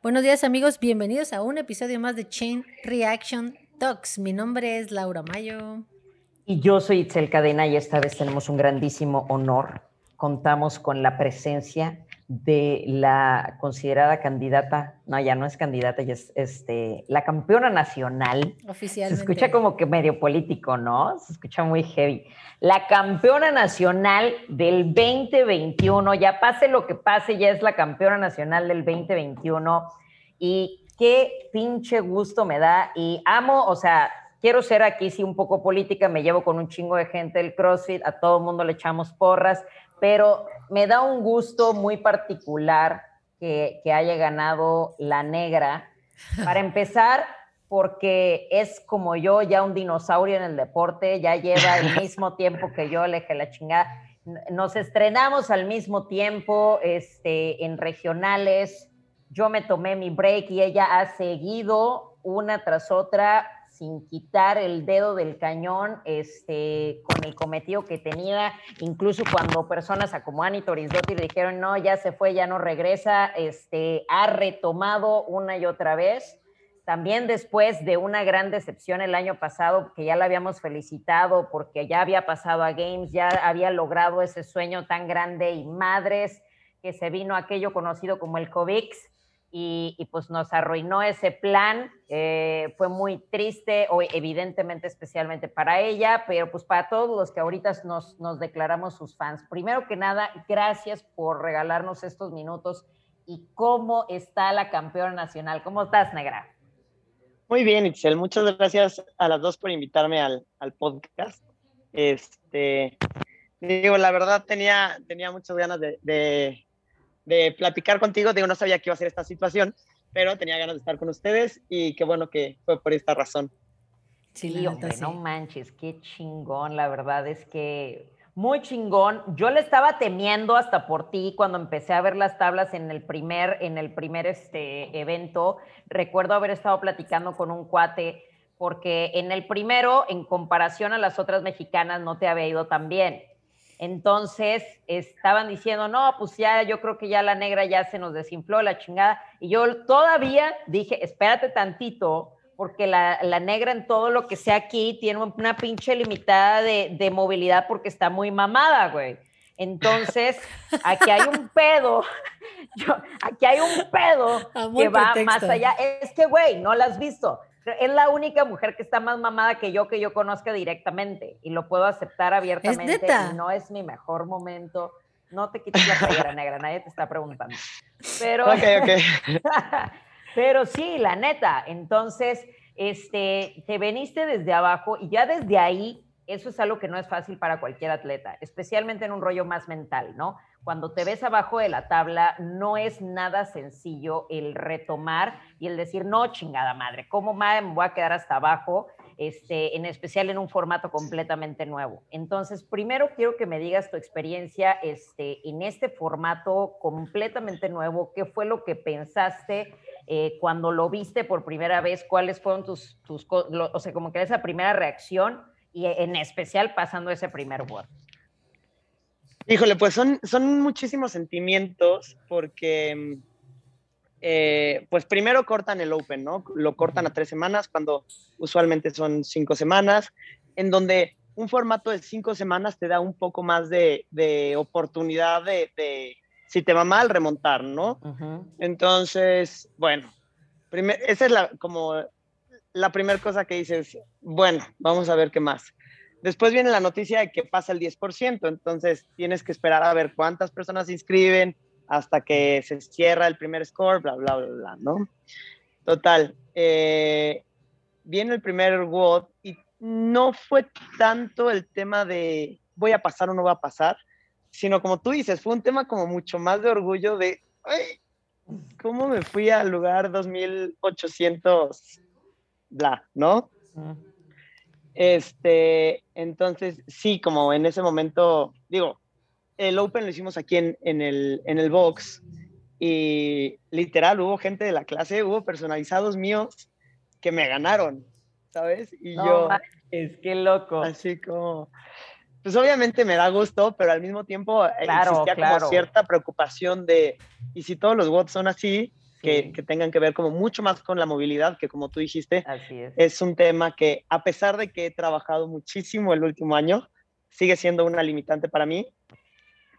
Buenos días amigos, bienvenidos a un episodio más de Chain Reaction Talks. Mi nombre es Laura Mayo. Y yo soy Itzel Cadena y esta vez tenemos un grandísimo honor. Contamos con la presencia de la considerada candidata, no, ya no es candidata, ya es este, la campeona nacional. Oficialmente. Se escucha como que medio político, ¿no? Se escucha muy heavy. La campeona nacional del 2021, ya pase lo que pase, ya es la campeona nacional del 2021. Y qué pinche gusto me da. Y amo, o sea, quiero ser aquí sí un poco política, me llevo con un chingo de gente del CrossFit, a todo el mundo le echamos porras, pero me da un gusto muy particular que, haya ganado la negra. Para empezar, porque es como yo, ya un dinosaurio en el deporte, ya lleva el mismo tiempo que yo, le la chingada. Nos estrenamos al mismo tiempo este, en regionales. Yo me tomé mi break y ella ha seguido una tras otra sin quitar el dedo del cañón este, con el cometido que tenía, incluso cuando personas como Annie Torisdotti le dijeron, no, ya se fue, ya no regresa, este, ha retomado una y otra vez. También después de una gran decepción el año pasado, que ya la habíamos felicitado porque ya había pasado a Games, ya había logrado ese sueño tan grande y madres que se vino aquello conocido como el COVID y, pues nos arruinó ese plan. Eh, fue muy triste, o evidentemente especialmente para ella, pero pues para todos los que ahorita nos, declaramos sus fans. Primero que nada, gracias por regalarnos estos minutos. ¿Y cómo está la campeona nacional? ¿Cómo estás, Negra? Muy bien, Itzel. Muchas gracias a las dos por invitarme al, al podcast. Este, digo, la verdad tenía, tenía muchas ganas de platicar contigo. Digo, no sabía que iba a ser esta situación, pero tenía ganas de estar con ustedes y qué bueno que fue por esta razón. Sí, hombre, no manches, qué chingón, la verdad es que muy chingón. Yo le estaba temiendo hasta por ti cuando empecé a ver las tablas en el primer, en el primer este, evento. Recuerdo haber estado platicando con un cuate porque en el primero, en comparación a las otras mexicanas, no te había ido tan bien. Entonces estaban diciendo, no, pues ya yo creo que ya la negra ya se nos desinfló la chingada. Y yo todavía dije, espérate tantito, porque la, negra en todo lo que sea aquí tiene una pinche limitada de, movilidad porque está muy mamada, güey. Entonces, aquí hay un pedo, aquí hay un pedo que va más allá. Es que, güey, no la has visto es la única mujer que está más mamada que yo que yo conozca directamente y lo puedo aceptar abiertamente. no es mi mejor momento. No te quites la playera negra, nadie te está preguntando. Pero, pero sí, la neta. Entonces, este, te veniste desde abajo y ya desde ahí, eso es algo que no es fácil para cualquier atleta, especialmente en un rollo más mental, ¿no? Cuando te ves abajo de la tabla, no es nada sencillo el retomar y el decir, no, chingada madre, ¿cómo madre me voy a quedar hasta abajo? Este, en especial en un formato completamente nuevo. Entonces, primero quiero que me digas tu experiencia este, en este formato completamente nuevo. ¿Qué fue lo que pensaste eh, cuando lo viste por primera vez? ¿Cuáles fueron tus, tus o sea, como que esa primera reacción y en especial pasando ese primer board? Híjole, pues son, son muchísimos sentimientos porque, eh, pues primero cortan el Open, ¿no? Lo cortan a tres semanas cuando usualmente son cinco semanas, en donde un formato de cinco semanas te da un poco más de, oportunidad de, si te va mal, remontar, ¿no? Entonces, bueno, esa es la, como la primera cosa que dices, bueno, vamos a ver qué más. Después viene la noticia de que pasa el 10%, entonces tienes que esperar a ver cuántas personas se inscriben hasta que se cierra el primer score, bla, bla, bla, bla, ¿no? Total, eh, viene el primer WOD y no fue tanto el tema de voy a pasar o no va a pasar, sino como tú dices, fue un tema como mucho más de orgullo de, ay, ¿cómo me fui al lugar 2800, bla, ¿no? Este, entonces, sí, como en ese momento, digo, el Open lo hicimos aquí en, en, el, en el box y literal hubo gente de la clase, hubo personalizados míos que me ganaron, ¿sabes? Y yo... Es que loco. Así como... Pues obviamente me da gusto, pero al mismo tiempo existía como cierta preocupación de, ¿y si todos los bots son así? Que, que, tengan que ver como mucho más con la movilidad, que como tú dijiste, Así es. es un tema que a pesar de que he trabajado muchísimo el último año, sigue siendo una limitante para mí.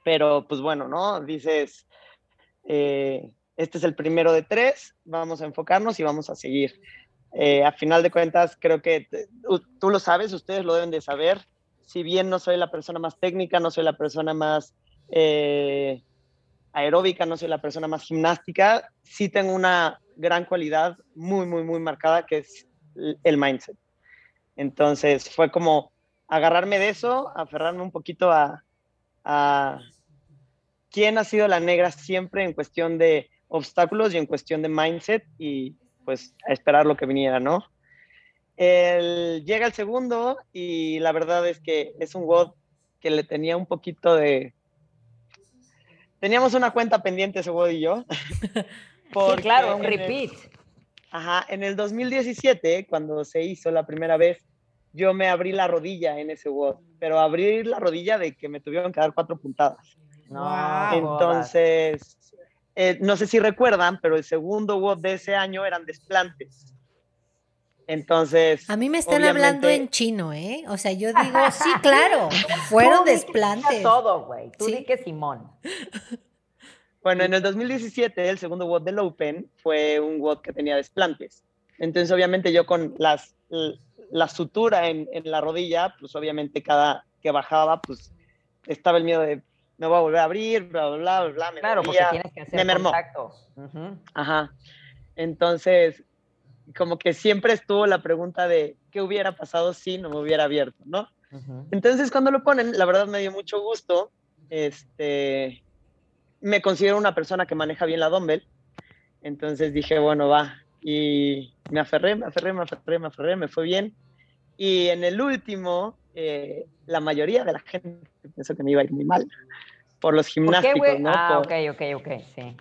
Pero pues bueno, ¿no? Dices, eh, este es el primero de tres, vamos a enfocarnos y vamos a seguir. Eh, a final de cuentas, creo que tú lo sabes, ustedes lo deben de saber. Si bien no soy la persona más técnica, no soy la persona más eh, aeróbica, no soy la persona más gimnástica, sí tengo una gran cualidad muy, muy, muy marcada que es el mindset. Entonces fue como agarrarme de eso, aferrarme un poquito a, a quién ha sido la negra siempre en cuestión de obstáculos y en cuestión de mindset y pues a esperar lo que viniera, ¿no? El, llega el segundo y la verdad es que es un WOD que le tenía un poquito de... Teníamos una cuenta pendiente ese WOD y yo. sí, claro, un repeat. El, ajá, en el 2017, cuando se hizo la primera vez, yo me abrí la rodilla en ese WOD, pero abrir la rodilla de que me tuvieron que dar cuatro puntadas. No, Entonces, eh, no sé si recuerdan, pero el segundo WOD de ese año eran desplantes. Entonces. A mí me están hablando en chino, ¿eh? O sea, yo digo, sí, claro, fueron desplantes. todo, güey. Tú ¿Sí? di que Simón. Bueno, en el 2017, el segundo WOD del Open fue un WOD que tenía desplantes. Entonces, obviamente, yo con las, la sutura en, en la rodilla, pues obviamente cada que bajaba, pues estaba el miedo de me voy a volver a abrir, bla, bla, bla, bla. Me claro, dolía, porque tienes que hacer me mermó. contacto. Uh -huh. Ajá. Entonces, como que siempre estuvo la pregunta de qué hubiera pasado si no me hubiera abierto, ¿no? Uh -huh. Entonces, cuando lo ponen, la verdad me dio mucho gusto. Este, me considero una persona que maneja bien la dumbbell. Entonces dije, bueno, va. Y me aferré, me aferré, me aferré, me aferré, me fue bien. Y en el último, eh, la mayoría de la gente pensó que me iba a ir muy mal por los gimnásticos, ¿Por qué, ¿no? Ah, por, ok, ok, ok, sí.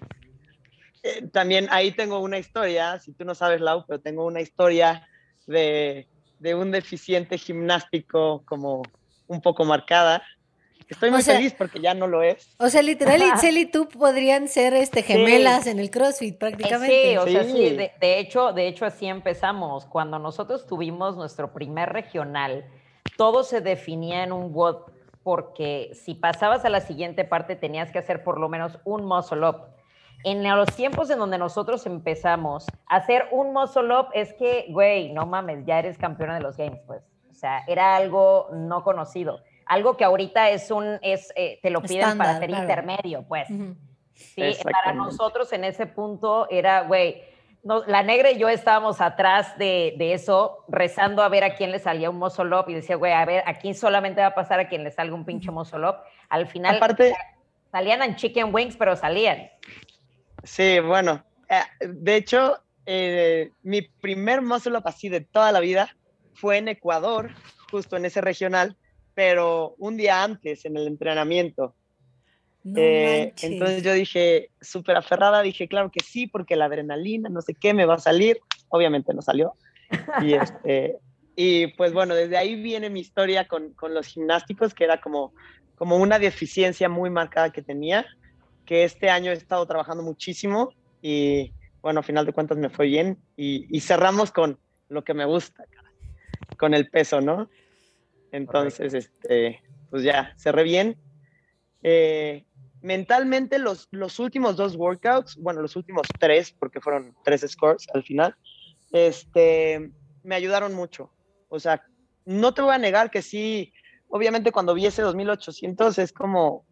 Eh, también ahí tengo una historia, si tú no sabes, Lau, pero tengo una historia de, de un deficiente gimnástico como un poco marcada. Estoy muy o sea, feliz porque ya no lo es. O sea, literal, Itzel y tú podrían ser este, gemelas sí. en el CrossFit prácticamente. Sí, o sea, sí, de, de, hecho, de hecho así empezamos. Cuando nosotros tuvimos nuestro primer regional, todo se definía en un WOD porque si pasabas a la siguiente parte tenías que hacer por lo menos un muscle up. En los tiempos en donde nosotros empezamos, hacer un muscle up es que, güey, no mames, ya eres campeona de los games, pues. O sea, era algo no conocido. Algo que ahorita es un, es, eh, te lo piden Standard, para ser claro. intermedio, pues. Uh -huh. Sí, para nosotros en ese punto era, güey, no, la negra y yo estábamos atrás de, de, eso, rezando a ver a quién le salía un muscle up y decía, güey, a ver, aquí solamente va a pasar a quien le salga un pinche muscle up. Al final Aparte, salían en chicken wings, pero salían. Sí, bueno, eh, de hecho, eh, mi primer muscle up así de toda la vida fue en Ecuador, justo en ese regional, pero un día antes en el entrenamiento. No eh, entonces yo dije, súper aferrada, dije, claro que sí, porque la adrenalina, no sé qué, me va a salir. Obviamente no salió. Y, este, y pues bueno, desde ahí viene mi historia con, con, los gimnásticos, que era como, como una deficiencia muy marcada que tenía, que este año he estado trabajando muchísimo y bueno, a final de cuentas me fue bien y, y cerramos con lo que me gusta, con el peso, ¿no? Entonces, este, pues ya, cerré bien. Eh, mentalmente los, los últimos dos workouts, bueno, los últimos tres, porque fueron tres scores al final, este, me ayudaron mucho. O sea, no te voy a negar que sí, obviamente cuando vi ese 2800 es como,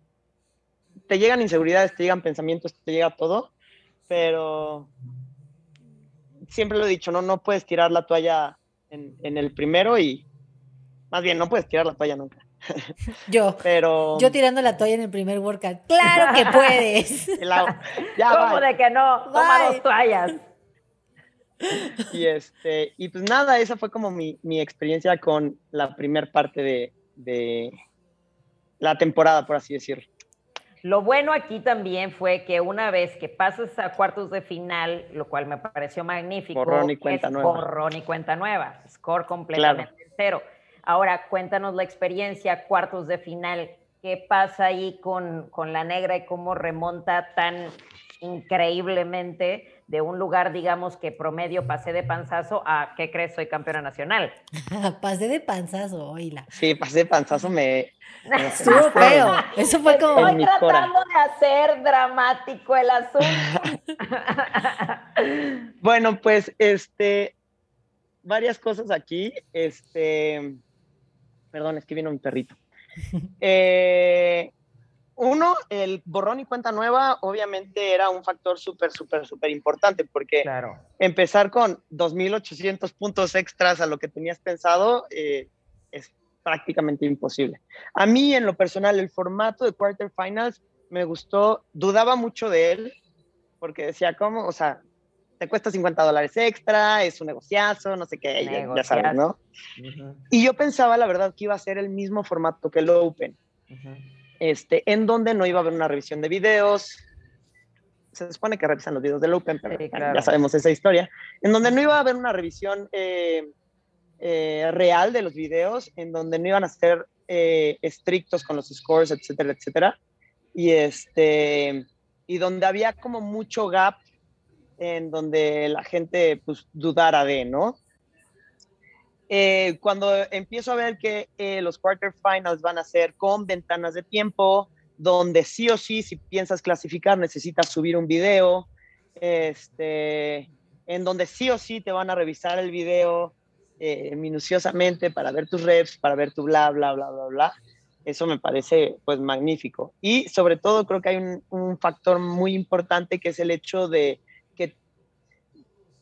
te llegan inseguridades, te llegan pensamientos, te llega todo, pero siempre lo he dicho, no, no puedes tirar la toalla en, en el primero y, más bien, no puedes tirar la toalla nunca. Yo, pero yo tirando la toalla en el primer workout. ¡Claro que puedes! La, ya ¿Cómo bye. de que no? Toma dos toallas. Y, este, y pues nada, esa fue como mi, mi experiencia con la primer parte de, de, la temporada, por así decirlo. Lo bueno aquí también fue que una vez que pasas a cuartos de final, lo cual me pareció magnífico, borrón y cuenta es nueva. borrón y cuenta nueva, score completamente claro. cero. Ahora, cuéntanos la experiencia, cuartos de final. ¿Qué pasa ahí con, con la negra y cómo remonta tan increíblemente de un lugar, digamos que promedio pasé de panzazo a, ¿qué crees? Soy campeona nacional. pasé de panzazo, oíla. Sí, pasé de panzazo, me... Estuvo feo. Eso fue como... Estoy tratando de hacer dramático el asunto. bueno, pues, este, varias cosas aquí. Este, perdón, es que vino mi perrito. Eh, uno, el borrón y cuenta nueva obviamente era un factor súper, súper, súper importante porque empezar con 2.800 puntos extras a lo que tenías pensado eh, es prácticamente imposible. A mí, en lo personal, el formato de quarterfinals me gustó, dudaba mucho de él porque decía, ¿cómo? O sea, te cuesta 50 dólares extra, es un negociazo, no sé qué, ya, sabes, ¿no? Y yo pensaba, la verdad, que iba a ser el mismo formato que el Open este, en donde no iba a haber una revisión de videos. Se supone que revisan los videos del Open, pero ya sabemos esa historia. En donde no iba a haber una revisión eh, eh, real de los videos, en donde no iban a ser eh, estrictos con los scores, etcétera, etcétera. Y, este, y donde había como mucho gap en donde la gente pues dudara de, ¿no? Eh, cuando empiezo a ver que eh, los quarterfinals van a ser con ventanas de tiempo, donde sí o sí, si piensas clasificar, necesitas subir un video, este, en donde sí o sí te van a revisar el video eh, minuciosamente para ver tus reps, para ver tu bla, bla, bla, bla, bla. Eso me parece pues magnífico. Y sobre todo creo que hay un, un factor muy importante que es el hecho de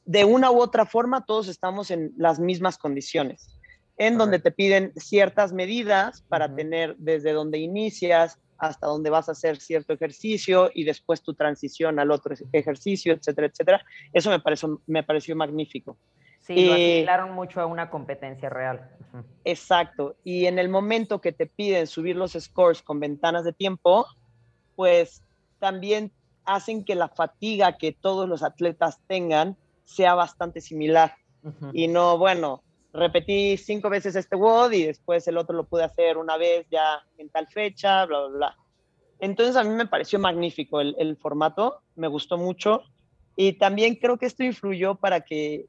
de una u otra forma todos estamos en las mismas condiciones, en donde te piden ciertas medidas para tener desde donde inicias hasta donde vas a hacer cierto ejercicio y después tu transición al otro ejercicio, etcétera, etcétera. Eso me pareció, me pareció magnífico. Sí, lo asimilaron mucho a una competencia real. Exacto. Y en el momento que te piden subir los scores con ventanas de tiempo, pues también hacen que la fatiga que todos los atletas tengan sea bastante similar. Y no, bueno, repetí cinco veces este WOD y después el otro lo pude hacer una vez ya en tal fecha, bla, bla, bla. Entonces a mí me pareció magnífico el, el formato, me gustó mucho y también creo que esto influyó para que,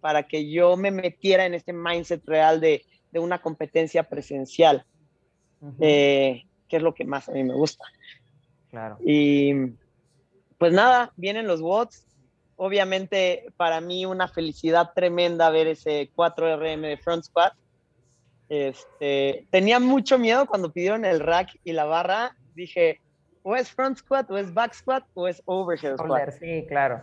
para que yo me metiera en este mindset real de, de una competencia presencial, eh, que es lo que más a mí me gusta. Claro. Y pues nada, vienen los WODs, obviamente para mí una felicidad tremenda ver ese 4RM de front squat. Este, tenía mucho miedo cuando pidieron el rack y la barra. Dije, o es front squat, o es back squat, o es overhead squat. Sí, claro.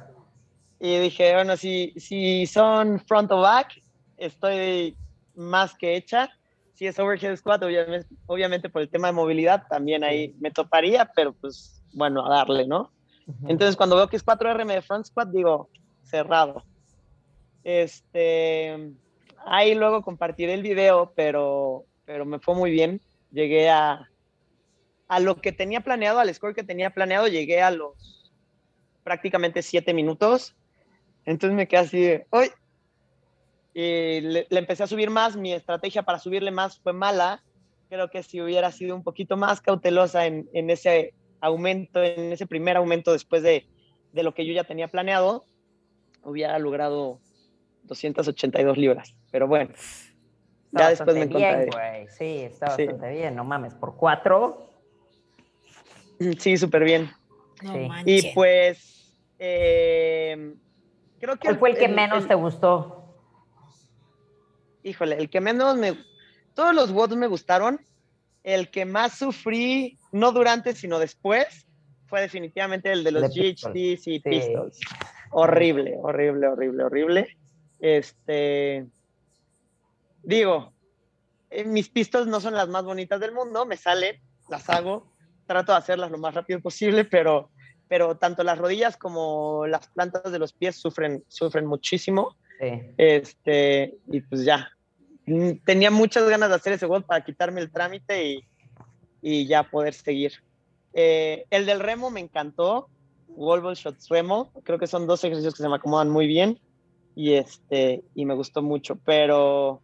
Y dije, bueno, si, si son front o back, estoy más que hecha. Si es overhead squat, obviamente, obviamente por el tema de movilidad, también ahí me toparía, pero pues bueno, a darle, ¿no? Entonces, cuando veo que es 4RM de front squat, digo, cerrado. Este, ahí luego compartiré el video, pero, pero me fue muy bien. Llegué a, a lo que tenía planeado, al score que tenía planeado, llegué a los prácticamente 7 minutos. Entonces me quedé así de. Y le, empecé a subir más. Mi estrategia para subirle más fue mala. Creo que si hubiera sido un poquito más cautelosa en, en ese aumento, en ese primer aumento después de, de lo que yo ya tenía planeado, hubiera logrado 282 libras. Pero bueno, ya después me bien, güey. Sí, está bastante bien, no mames, por cuatro. Sí, súper bien. y pues, eh, creo que... ¿Cuál fue el que menos te gustó? Híjole, el que menos me... Todos los WODs me gustaron. El que más sufrí no durante, sino después, fue definitivamente el de los GHDs y Pistols. Horrible, horrible, horrible, horrible. Este, digo, eh, mis Pistols no son las más bonitas del mundo, me salen, las hago, trato de hacerlas lo más rápido posible, pero, pero tanto las rodillas como las plantas de los pies sufren, sufren muchísimo. Este, y pues ya, tenía muchas ganas de hacer ese gol para quitarme el trámite y, y ya poder seguir. Eh, el del remo me encantó, Wall Shots Remo, creo que son dos ejercicios que se me acomodan muy bien y, este, y me gustó mucho, pero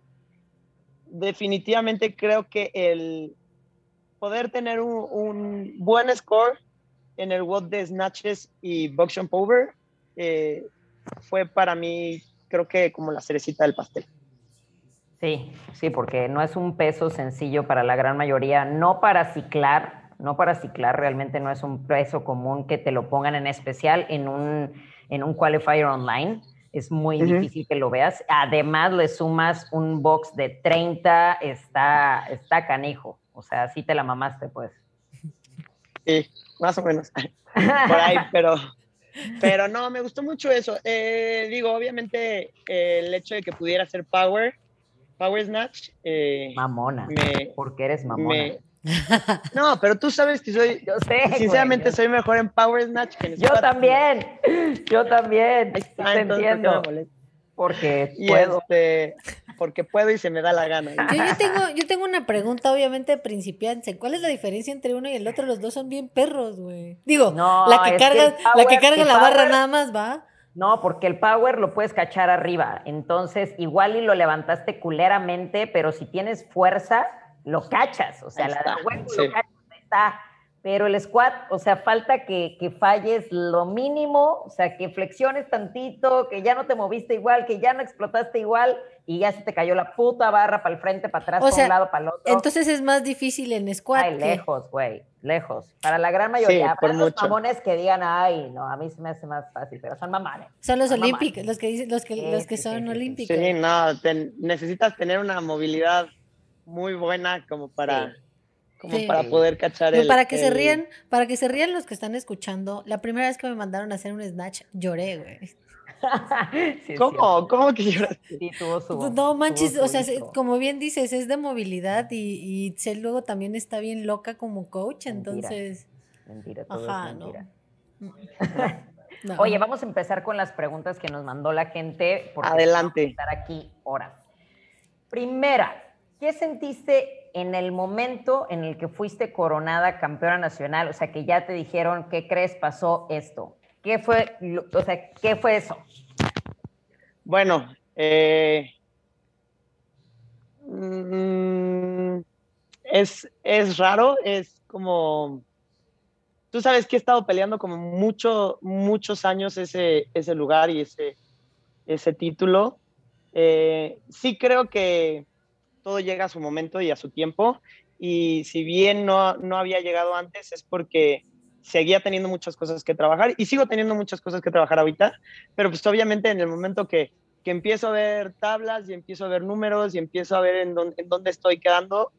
definitivamente creo que el poder tener un, buen score en el WOD de snatches y box jump over eh, fue para mí, creo que como la cerecita del pastel. Sí, sí, porque no es un peso sencillo para la gran mayoría, no para ciclar, no para ciclar, realmente no es un peso común que te lo pongan en especial en un, en un qualifier online. Es muy difícil que lo veas. Además, le sumas un box de 30, está, está canijo. O sea, sí te la mamaste, pues. Sí, más o menos. Por ahí, pero, pero no, me gustó mucho eso. Eh, digo, obviamente, eh, el hecho de que pudiera ser Power, Power Snatch. Eh, mamona. porque eres mamona. no, pero tú sabes que soy. Yo sé. Sinceramente, soy mejor en Power Snatch que en Yo también. Yo también. te entiendo. Porque puedo. Este, porque puedo y se me da la gana. Yo, tengo, yo tengo una pregunta, obviamente, principiante. ¿Cuál es la diferencia entre uno y el otro? Los dos son bien perros, güey. Digo, la que carga, la, que carga la barra nada más, ¿va? No, porque el power lo puedes cachar arriba. Entonces, igual y lo levantaste culeramente, pero si tienes fuerza, lo cachas. O sea, la de hueco lo cachas, está. Pero el squat, o sea, falta que, que, falles lo mínimo, o sea, que flexiones tantito, que ya no te moviste igual, que ya no explotaste igual y ya se te cayó la puta barra para el frente, para atrás, para un lado, para el otro. Entonces es más difícil en squat. Ay, lejos, güey, lejos. Para la gran mayoría, para los mamones que digan, ay, no, a mí se me hace más fácil, pero son mamones. Son los olímpicos, los que dicen, los que, los que son olímpicos. Sí, no, necesitas tener una movilidad muy buena como para como para poder cachar el, para que se rían, para que se rían los que están escuchando. La primera vez que me mandaron a hacer un snatch, lloré, güey. ¿Cómo? ¿Cómo que lloraste? Sí, tuvo su, no manches, o sea, como bien dices, es de movilidad y, y luego también está bien loca como coach, entonces. Mentira, todo Ajá, es mentira. No. Oye, vamos a empezar con las preguntas que nos mandó la gente. Porque Adelante. Vamos a estar aquí horas. Primera, ¿qué sentiste en el momento en el que fuiste coronada campeona nacional, o sea, que ya te dijeron, ¿qué crees pasó esto? ¿Qué fue, o sea, qué fue eso? Bueno, eh, mm, es, es raro, es como, tú sabes que he estado peleando como mucho, muchos años ese, ese lugar y ese, ese título. Eh, sí creo que todo llega a su momento y a su tiempo. Y si bien no, no había llegado antes, es porque seguía teniendo muchas cosas que trabajar y sigo teniendo muchas cosas que trabajar ahorita, pero pues obviamente en el momento que, que empiezo a ver tablas y empiezo a ver números y empiezo a ver en dónde, en dónde estoy quedando,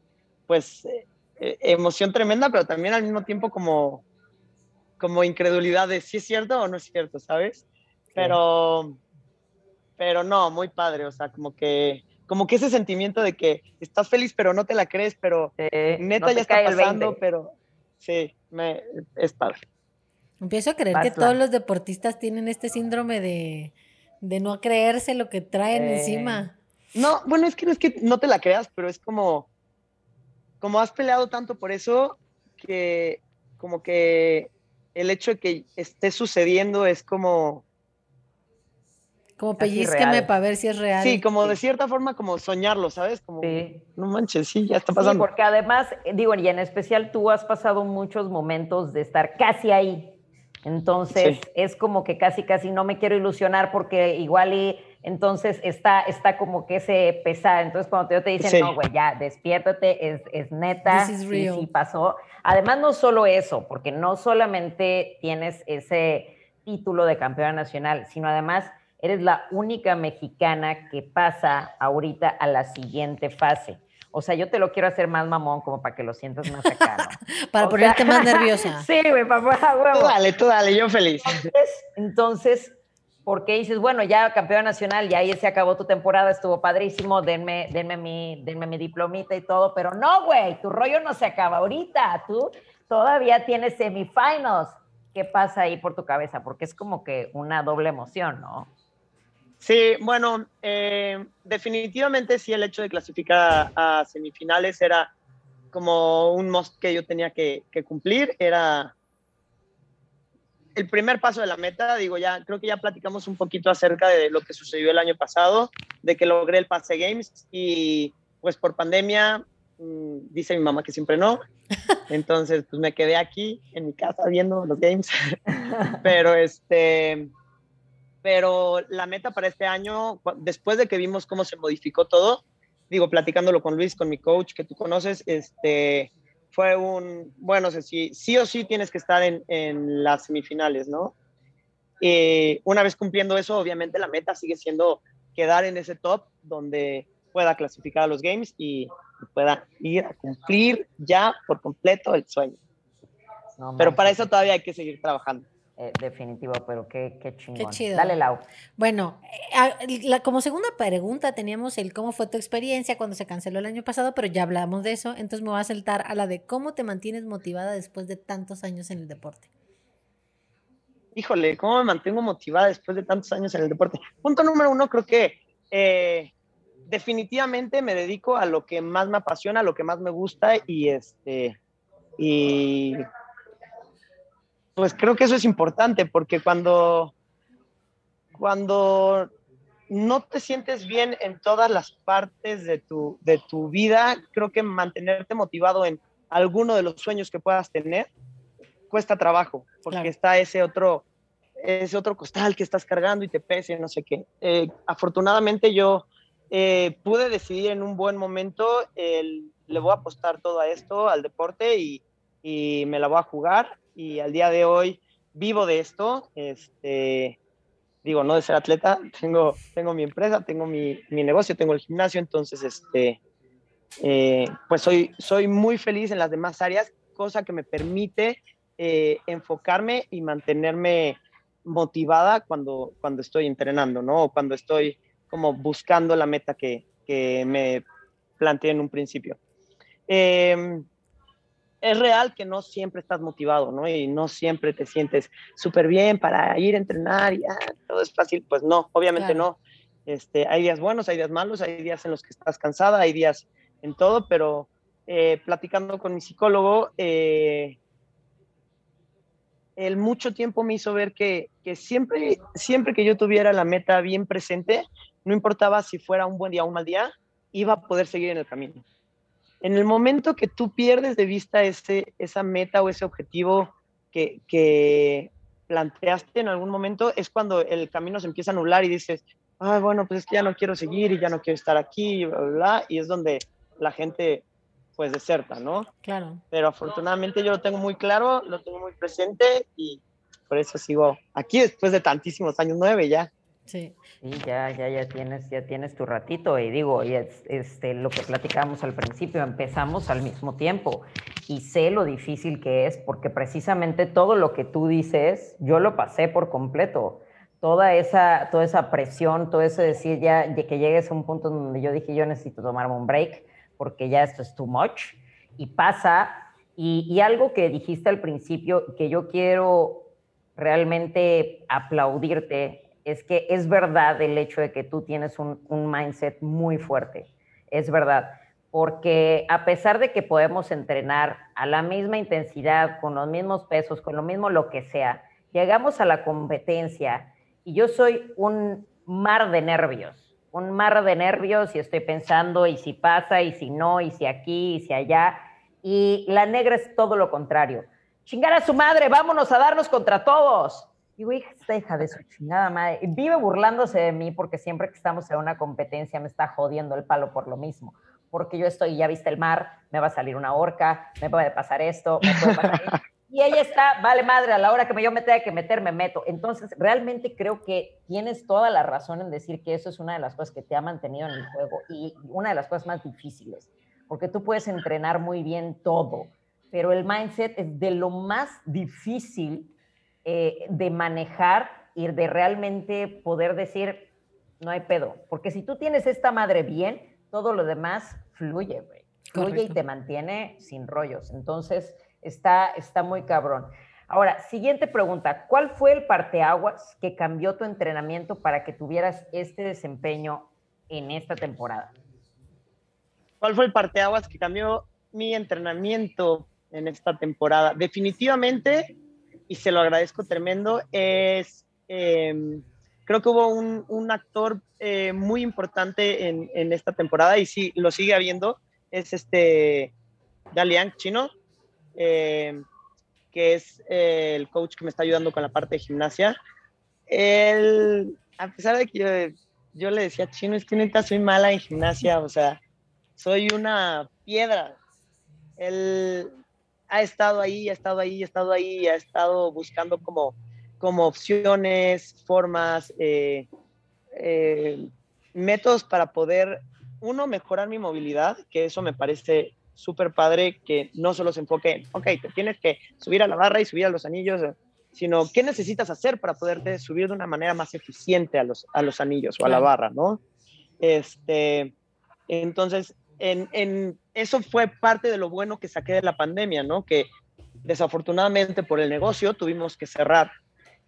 pues eh, eh, emoción tremenda, pero también al mismo tiempo como, como incredulidad de si es cierto o no es cierto, ¿sabes? Pero, pero no, muy padre, o sea, como que como que ese sentimiento de que estás feliz pero no te la crees, pero neta ya está pasando, pero sí, me, es padre. Empiezo a creer que todos los deportistas tienen este síndrome de, no creerse lo que traen encima. No, bueno, es que no es que no te la creas, pero es como, como has peleado tanto por eso, que como que el hecho de que esté sucediendo es como, como pellizqueme para ver si es real. Sí, como de cierta forma, como soñarlo, ¿sabes? Como, no manches, sí, ya está pasando. Sí, porque además, digo, y en especial tú has pasado muchos momentos de estar casi ahí. Entonces, es como que casi, casi no me quiero ilusionar porque igual y entonces está, está como que ese pesar. Entonces, cuando te, te dicen, no, güey, ya, despiértate, es, es neta, sí, sí pasó. Además, no solo eso, porque no solamente tienes ese título de campeona nacional, sino además eres la única mexicana que pasa ahorita a la siguiente fase. O sea, yo te lo quiero hacer más mamón como para que lo sientas más acá, para ponerte más nerviosa. sí, güey, papá, huevo. Tú dale, tú dale, yo feliz. Entonces, ¿por qué dices, bueno, ya campeona nacional, ya ahí se acabó tu temporada, estuvo padrísimo, denme, denme, mi, denme mi diplomita y todo, pero no, güey, tu rollo no se acaba ahorita, tú todavía tienes semifinals. ¿Qué pasa ahí por tu cabeza? Porque es como que una doble emoción, ¿no? Sí, bueno, eh, definitivamente sí el hecho de clasificar a, semifinales era como un must que yo tenía que, cumplir, era el primer paso de la meta, digo, ya creo que ya platicamos un poquito acerca de lo que sucedió el año pasado, de que logré el pase games y pues por pandemia, mm, dice mi mamá que siempre no, entonces pues me quedé aquí en mi casa viendo los games, pero este, pero la meta para este año, después de que vimos cómo se modificó todo, digo, platicándolo con Luis, con mi coach que tú conoces, este, fue un, bueno, sí, sí o sí tienes que estar en, en las semifinales, ¿no? Y una vez cumpliendo eso, obviamente la meta sigue siendo quedar en ese top donde pueda clasificar a los games y pueda ir a cumplir ya por completo el sueño. pero para eso todavía hay que seguir trabajando. Eh, definitivo, pero qué, qué chingón. Qué chido. Dale, Lau. Bueno, eh, como segunda pregunta teníamos el cómo fue tu experiencia cuando se canceló el año pasado, pero ya hablamos de eso, entonces me voy a saltar a la de cómo te mantienes motivada después de tantos años en el deporte. Híjole, ¿cómo me mantengo motivada después de tantos años en el deporte? Punto número uno, creo que eh, definitivamente me dedico a lo que más me apasiona, a lo que más me gusta y este y pues creo que eso es importante porque cuando, cuando no te sientes bien en todas las partes de tu, de tu vida, creo que mantenerte motivado en alguno de los sueños que puedas tener cuesta trabajo, porque está ese otro, ese otro costal que estás cargando y te pese, no sé qué. Eh, afortunadamente yo eh, pude decidir en un buen momento, el, le voy a apostar todo a esto, al deporte, y, y me la voy a jugar y al día de hoy vivo de esto. Este, digo, no de ser atleta, tengo, tengo mi empresa, tengo mi, mi negocio, tengo el gimnasio, entonces, este, eh, pues soy, soy muy feliz en las demás áreas, cosa que me permite eh, enfocarme y mantenerme motivada cuando, cuando estoy entrenando, ¿no? O cuando estoy como buscando la meta que, que me planteé en un principio. Eh, es real que no siempre estás motivado, ¿no? Y no siempre te sientes súper bien para ir a entrenar y ah, todo es fácil. Pues no, obviamente no. Este, hay días buenos, hay días malos, hay días en los que estás cansada, hay días en todo, pero eh, platicando con mi psicólogo, eh, el mucho tiempo me hizo ver que, que, siempre, siempre que yo tuviera la meta bien presente, no importaba si fuera un buen día o un mal día, iba a poder seguir en el camino en el momento que tú pierdes de vista ese, esa meta o ese objetivo que, que, planteaste en algún momento, es cuando el camino se empieza a anular y dices, ah, bueno, pues es que ya no quiero seguir y ya no quiero estar aquí, y bla, bla, bla, y es donde la gente pues deserta, ¿no? Claro. Pero afortunadamente yo lo tengo muy claro, lo tengo muy presente y por eso sigo aquí después de tantísimos años, nueve ya. Sí. ya, ya, ya tienes, ya tienes tu ratito. Y digo, y este, lo que platicamos al principio, empezamos al mismo tiempo. Y sé lo difícil que es, porque precisamente todo lo que tú dices, yo lo pasé por completo. Toda esa, toda esa presión, todo eso decir ya de que llegues a un punto donde yo dije, yo necesito tomarme un break, porque ya esto es too much. Y pasa, y algo que dijiste al principio, que yo quiero realmente aplaudirte es que es verdad el hecho de que tú tienes un, mindset muy fuerte. Es verdad. Porque a pesar de que podemos entrenar a la misma intensidad, con los mismos pesos, con lo mismo lo que sea, llegamos a la competencia y yo soy un mar de nervios, un mar de nervios y estoy pensando y si pasa y si no, y si aquí y si allá. Y la negra es todo lo contrario. Chingar a su madre, vámonos a darnos contra todos. Digo, hija, de su chingada madre. Vive burlándose de mí porque siempre que estamos en una competencia me está jodiendo el palo por lo mismo. Porque yo estoy, ya viste el mar, me va a salir una horca, me puede pasar esto, me puede pasar Y ella está, vale madre, a la hora que yo me tenga que meter, me meto. Entonces, realmente creo que tienes toda la razón en decir que eso es una de las cosas que te ha mantenido en el juego y una de las cosas más difíciles. Porque tú puedes entrenar muy bien todo, pero el mindset es de lo más difícil eh, de manejar y de realmente poder decir, no hay pedo. Porque si tú tienes esta madre bien, todo lo demás fluye, güey. Fluye y te mantiene sin rollos. Entonces, está, está muy cabrón. Ahora, siguiente pregunta. ¿Cuál fue el parteaguas que cambió tu entrenamiento para que tuvieras este desempeño en esta temporada? ¿Cuál fue el parteaguas que cambió mi entrenamiento en esta temporada? Definitivamente y se lo agradezco tremendo, es, em, creo que hubo un, un actor eh, muy importante en, en, esta temporada y sí, lo sigue habiendo, es este Dalian Chino, em, que es eh, el coach que me está ayudando con la parte de gimnasia. él, a pesar de que yo, yo le decía, chino, es que neta soy mala en gimnasia, o sea, soy una piedra. Él ha estado ahí, ha estado ahí, ha estado ahí, ha estado buscando como, como opciones, formas, eh, eh, métodos para poder, uno, mejorar mi movilidad, que eso me parece súper padre, que no solo se enfoque en, ok, te tienes que subir a la barra y subir a los anillos, sino qué necesitas hacer para poderte subir de una manera más eficiente a los, a los anillos o a la barra, ¿no? Este, entonces, en, eso fue parte de lo bueno que saqué de la pandemia, ¿no? Que desafortunadamente por el negocio tuvimos que cerrar,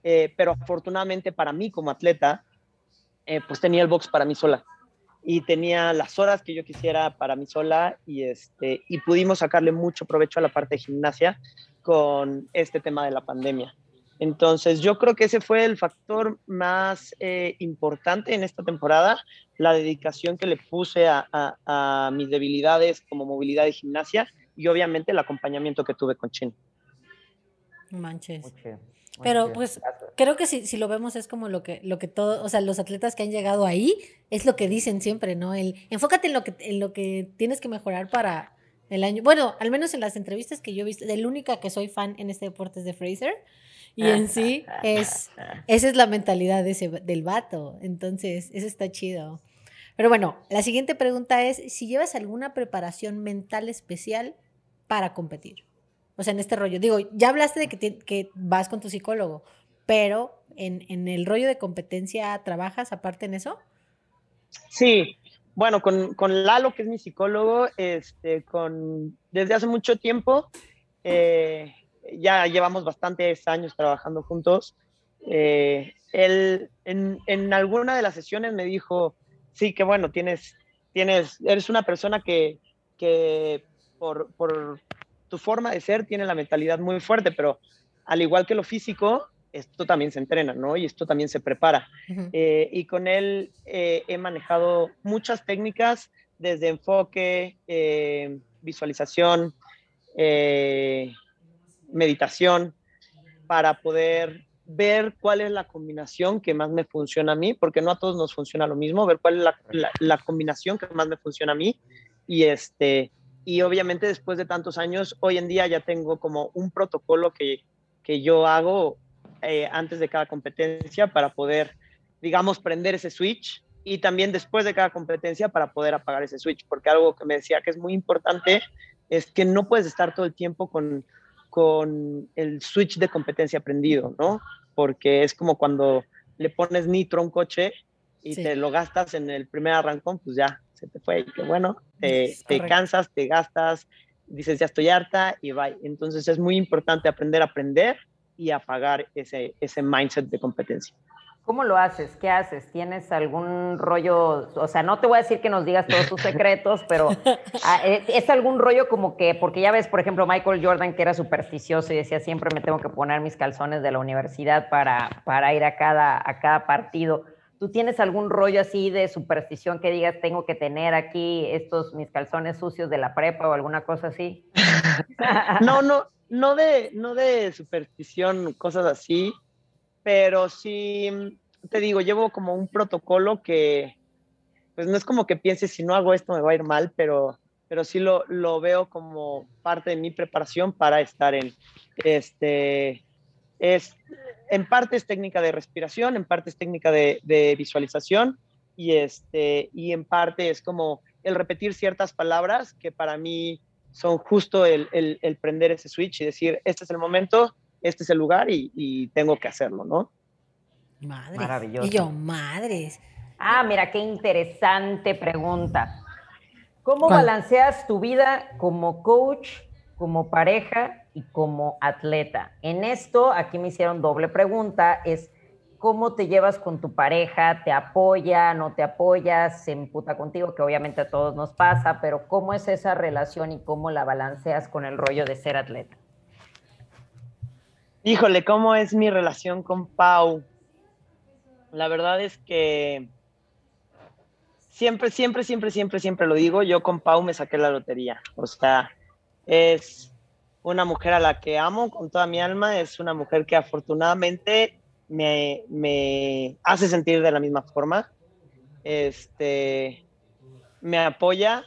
eh, pero afortunadamente para mí como atleta, eh, pues tenía el box para mí sola y tenía las horas que yo quisiera para mí sola y, este, y pudimos sacarle mucho provecho a la parte de gimnasia con este tema de la pandemia. Entonces, yo creo que ese fue el factor más eh, importante en esta temporada, la dedicación que le puse a, mis debilidades como movilidad y gimnasia y obviamente el acompañamiento que tuve con Chin. Manches. Pero pues creo que si, si, lo vemos es como lo que, lo que todo, o sea, los atletas que han llegado ahí es lo que dicen siempre, ¿no? El enfócate en lo que, en lo que tienes que mejorar para el año. Bueno, al menos en las entrevistas que yo he visto, de la única que soy fan en este deporte es de Fraser. Y en sí es, esa es la mentalidad de ese, del vato. Entonces, eso está chido. Pero bueno, la siguiente pregunta es si llevas alguna preparación mental especial para competir. O sea, en este rollo. Digo, ya hablaste de que, que vas con tu psicólogo, pero en, en, el rollo de competencia, ¿trabajas aparte en eso? Sí, bueno, con, con Lalo, que es mi psicólogo, este, con, desde hace mucho tiempo, eh, ya llevamos bastantes años trabajando juntos. Eh, él en, en, alguna de las sesiones me dijo, sí, que bueno, tienes, tienes, eres una persona que, que por, por tu forma de ser tiene la mentalidad muy fuerte, pero al igual que lo físico, esto también se entrena, ¿no? Y esto también se prepara. eh, y con él eh, he manejado muchas técnicas, desde enfoque, eh, visualización, eh, meditación para poder ver cuál es la combinación que más me funciona a mí, porque no a todos nos funciona lo mismo, ver cuál es la, la, combinación que más me funciona a mí. Y, este, y obviamente después de tantos años, hoy en día ya tengo como un protocolo que, que yo hago eh, antes de cada competencia para poder, digamos, prender ese switch y también después de cada competencia para poder apagar ese switch, porque algo que me decía que es muy importante es que no puedes estar todo el tiempo con, con el switch de competencia prendido, ¿no? Porque es como cuando le pones nitro a un coche y te lo gastas en el primer arrancón, pues ya se te fue. Y que bueno, te, te cansas, te gastas, dices ya estoy harta y bye. Entonces es muy importante aprender a aprender y apagar ese, ese mindset de competencia. ¿Cómo lo haces? ¿Qué haces? ¿Tienes algún rollo? O sea, no te voy a decir que nos digas todos tus secretos, pero ah, eh, es algún rollo como que, porque ya ves, por ejemplo, Michael Jordan, que era supersticioso y decía, siempre me tengo que poner mis calzones de la universidad para, para ir a cada, a cada partido. ¿Tú tienes algún rollo así de superstición que digas, tengo que tener aquí estos mis calzones sucios de la prepa o alguna cosa así? no, no, no de, no de superstición, cosas así pero sí, te digo, llevo como un protocolo que, pues no es como que piense si no hago esto me va a ir mal, pero, pero sí lo, lo veo como parte de mi preparación para estar en, este, es, en parte es técnica de respiración, en parte es técnica de, de visualización y, este, y en parte es como el repetir ciertas palabras que para mí son justo el, el, el prender ese switch y decir, este es el momento, este es el lugar y, tengo que hacerlo, ¿no? Madre. Maravilloso. Y yo, madres. Ah, mira, qué interesante pregunta. ¿Cómo balanceas tu vida como coach, como pareja y como atleta? En esto, aquí me hicieron doble pregunta, es cómo te llevas con tu pareja, te apoya, no te apoya, se emputa contigo, que obviamente a todos nos pasa, pero cómo es esa relación y cómo la balanceas con el rollo de ser atleta. Híjole, ¿cómo es mi relación con Pau? La verdad es que siempre, siempre, siempre, siempre, siempre lo digo, yo con Pau me saqué la lotería. O sea, es una mujer a la que amo con toda mi alma, es una mujer que afortunadamente me, me hace sentir de la misma forma. Este, me apoya.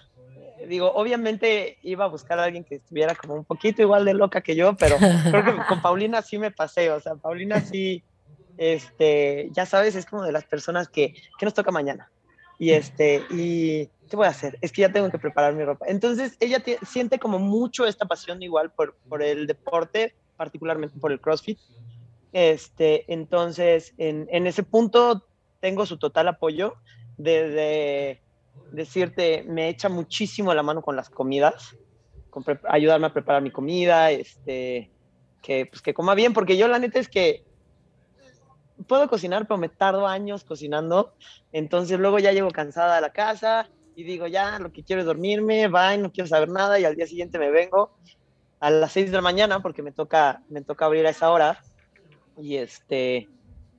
Digo, obviamente iba a buscar a alguien que estuviera como un poquito igual de loca que yo, pero creo que con Paulina sí me pasé. O sea, Paulina sí, este, ya sabes, es como de las personas que, ¿qué nos toca mañana? Y este, y ¿qué voy a hacer? Es que ya tengo que preparar mi ropa. Entonces, ella siente como mucho esta pasión igual por, por el deporte, particularmente por el CrossFit. Este, entonces, en, en ese punto tengo su total apoyo desde decirte, me echa muchísimo la mano con las comidas, con ayudarme a preparar mi comida, este, que, pues, que coma bien, porque yo la neta es que puedo cocinar, pero me tardo años cocinando, entonces luego ya llego cansada a la casa y digo, ya, lo que quiero es dormirme, va, no quiero saber nada, y al día siguiente me vengo a las 6 de la mañana, porque me toca, me toca abrir a esa hora, y este,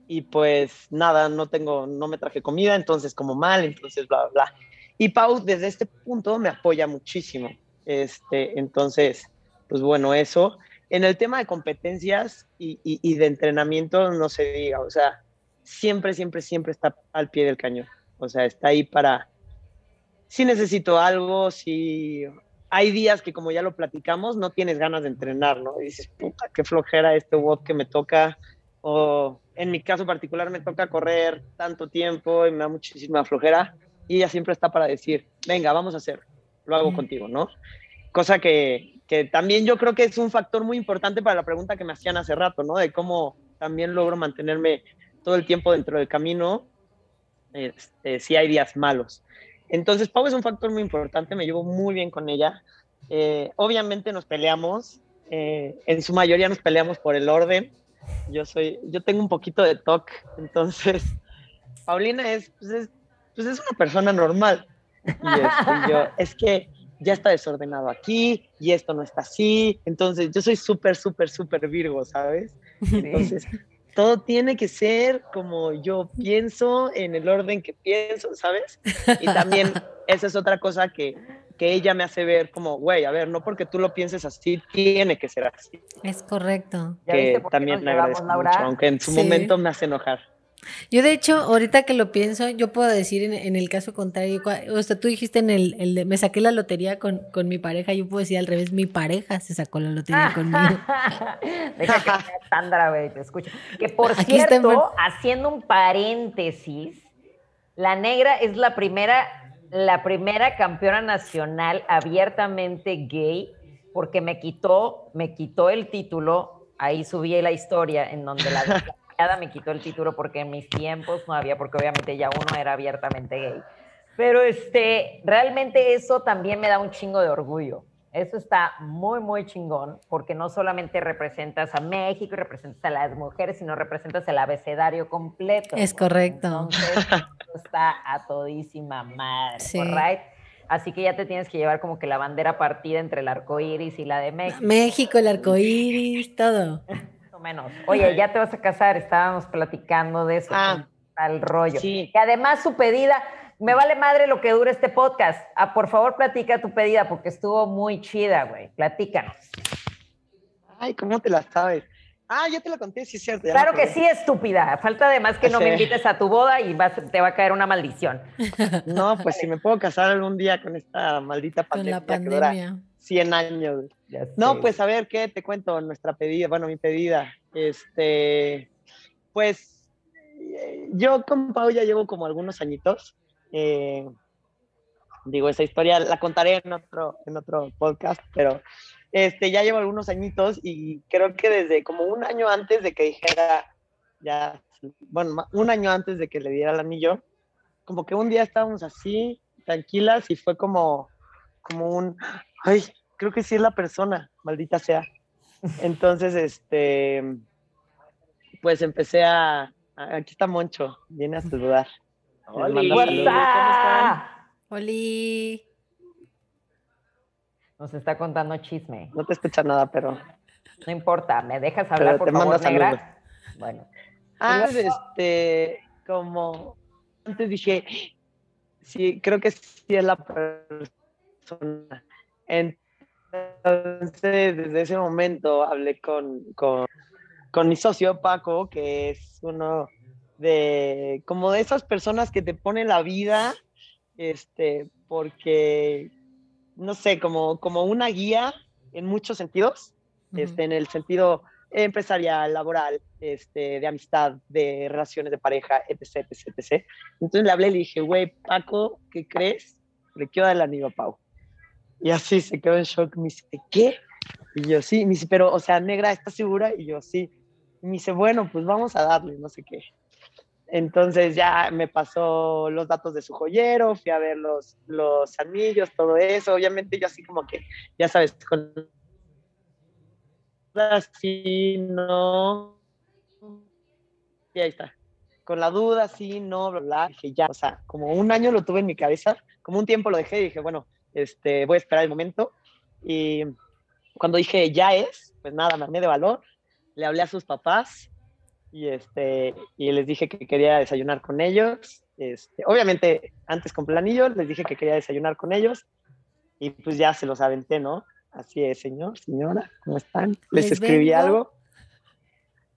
y pues nada, no tengo, no me traje comida, entonces como mal, entonces bla, bla. Y Pau desde este punto me apoya muchísimo. Este, entonces, pues bueno, eso. En el tema de competencias y, y, de entrenamiento, no se diga, o sea, siempre, siempre, siempre está al pie del cañón. O sea, está ahí para, si necesito algo, si hay días que como ya lo platicamos, no tienes ganas de entrenar, ¿no? Y dices, puta, qué flojera este WOD que me toca, o en mi caso particular me toca correr tanto tiempo y me da muchísima flojera, y ella siempre está para decir, venga, vamos a hacer, lo hago contigo, ¿no? Cosa que, que también yo creo que es un factor muy importante para la pregunta que me hacían hace rato, ¿no? De cómo también logro mantenerme todo el tiempo dentro del camino este, si hay días malos. Entonces, Pau es un factor muy importante, me llevo muy bien con ella. Eh, obviamente nos peleamos, eh, en su mayoría nos peleamos por el orden, yo soy, yo tengo un poquito de TOC, entonces Paulina es, pues es, pues es una persona normal. Y este, yo, es que ya está desordenado aquí y esto no está así. Entonces, yo soy súper, súper, súper Virgo, ¿sabes? Entonces, todo tiene que ser como yo pienso, en el orden que pienso, ¿sabes? Y también esa es otra cosa que, que ella me hace ver como, güey, a ver, no porque tú lo pienses así, tiene que ser así. Es correcto. Que también me agradezco mucho, aunque en su momento me hace enojar. Yo de hecho, ahorita que lo pienso, yo puedo decir en, el caso contrario, o sea, tú dijiste en el, el de, me saqué la lotería con, con, mi pareja, yo puedo decir al revés, mi pareja se sacó la lotería conmigo. Deja que Sandra, güey, te escucho. Que por cierto, haciendo un paréntesis, la negra es la primera la primera campeona nacional abiertamente gay, porque me quitó, me quitó el título, ahí subí la historia en donde la me quitó el título porque en mis tiempos no había, porque obviamente ya uno era abiertamente gay. Pero este, realmente eso también me da un chingo de orgullo. Eso está muy, muy chingón, porque no solamente representas a México y representas a las mujeres, sino representas el abecedario completo. Es correcto. Entonces, está a todísima madre, sí. Así que ya te tienes que llevar como que la bandera partida entre el arco iris y la de México. México, el arco iris, todo. Más o menos. Oye, ya te vas a casar, estábamos platicando de eso, ah, al rollo. Sí. Y además su pedida, me vale madre lo que dure este podcast. Ah, por favor, platica tu pedida porque estuvo muy chida, güey. Platícanos. Ay, ¿cómo te la sabes? Ah, ya te la conté, sí es cierto. Claro que sí, estúpida. Falta además que no me invites a tu boda y te va a caer una maldición. No, pues si me puedo casar algún día con esta maldita pandemia. Con la pandemia. 100 años. No, pues a ver, ¿qué te cuento? Nuestra pedida, bueno, mi pedida. Este, pues yo con Pau ya llevo como algunos añitos. Eh, digo, esa historia la contaré en otro, en otro podcast, pero este, ya llevo algunos añitos y creo que desde como un año antes de que dijera, ya, bueno, un año antes de que le diera el anillo, como que un día estábamos así, tranquilas, y fue como, como un, ay, creo que sí es la persona, maldita sea. Entonces, este, pues empecé a, aquí está Moncho, viene a saludar. Hola, Oli. Nos está contando chisme. No te escucha nada, pero. No importa, ¿me dejas hablar, por favor, negra? Bueno. Ah, este, como antes dije, sí, creo que sí es la persona. Entonces, desde ese momento hablé con, con, con mi socio Paco, que es uno de, como de esas personas que te ponen la vida, este, porque, no sé, como, como una guía en muchos sentidos, este, en el sentido empresarial, laboral, este, de amistad, de relaciones de pareja, etc, etc, etc. Entonces le hablé y le dije, güey, Paco, ¿qué crees? Le quiero dar el anillo a Pau. Y así se quedó en shock, me dice, ¿qué? Y yo, sí, me dice, pero, o sea, negra, ¿estás segura? Y yo, sí. Y me dice, bueno, pues vamos a darle, no sé qué. Entonces ya me pasó los datos de su joyero, fui a ver los, los anillos, todo eso. Obviamente yo así como que, ya sabes, con así, no. Y ahí está. Con la duda, sí, no, bla, bla. Dije, ya, o sea, como un año lo tuve en mi cabeza, como un tiempo lo dejé y dije, bueno, este, voy a esperar el momento. Y cuando dije, ya es, pues nada, me armé de valor, le hablé a sus papás y, este, y les dije que quería desayunar con ellos. Este, obviamente, antes con planillo, les dije que quería desayunar con ellos y pues ya se los aventé, ¿no? Así es, señor, señora, ¿cómo están? Les, escribí algo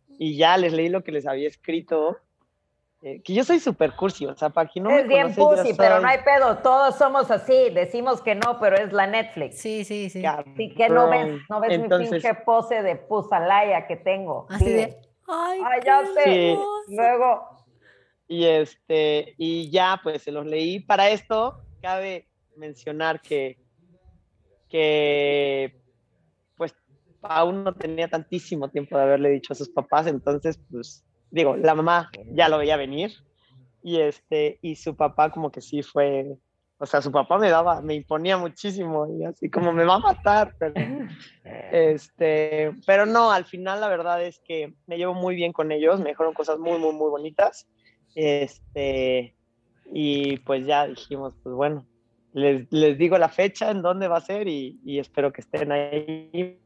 y ya les leí lo que les había escrito. Eh, que yo soy súper cursi, o sea, para quien no es me bien conoce, pero no hay pedo, todos somos así, decimos que no, pero es la Netflix. Sí, sí, sí. Así que no ves, no ves mi pinche pose de pusalaya que tengo. Así de, ay, ya sé. Luego. Y este, y ya pues se los leí. Para esto, cabe mencionar que que pues aún no tenía tantísimo tiempo de haberle dicho a sus papás, entonces pues digo, la mamá ya lo veía venir y este y su papá como que sí fue, o sea, su papá me daba, me imponía muchísimo y así como me va a matar, pero este, pero no, al final la verdad es que me llevo muy bien con ellos, me dijeron cosas muy muy muy bonitas. Este y pues ya dijimos, pues bueno, les, les, digo la fecha en dónde va a ser y, y espero que estén ahí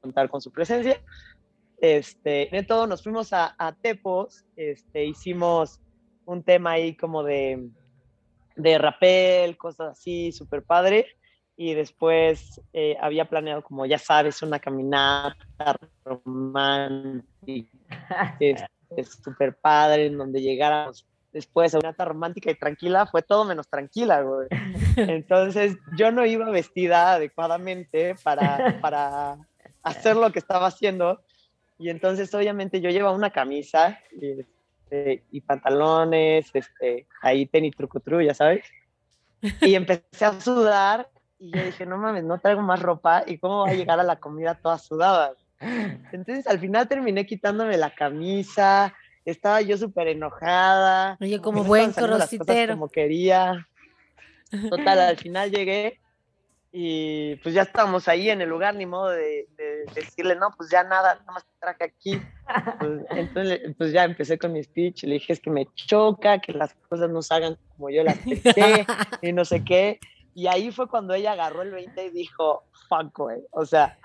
contar con su presencia. Este, de todo nos fuimos a, a, Tepos, este, hicimos un tema ahí como de, de rapel, cosas así, súper padre. Y después eh, había planeado, como ya sabes, una caminata romántica, súper padre, en donde llegáramos después, una romántica y tranquila, fue todo menos tranquila, güey. Entonces, yo no iba vestida adecuadamente para, para hacer lo que estaba haciendo. Y entonces, obviamente, yo llevaba una camisa y, este, y pantalones, este, ahí tenis trucutru, ya sabes. Y empecé a sudar y yo dije, no mames, no traigo más ropa y cómo va a llegar a la comida toda sudada. Entonces, al final terminé quitándome la camisa, estaba yo súper enojada. Oye, como buen corocitero. Como quería. Total, al final llegué y pues ya estábamos ahí en el lugar, ni modo de, decirle, no, pues ya nada, nada más te traje aquí. Pues, entonces, pues ya empecé con mi speech, le dije, es que me choca, que las cosas no se hagan como yo las pensé y no sé qué. Y ahí fue cuando ella agarró el 20 y dijo, fuck, güey. O sea,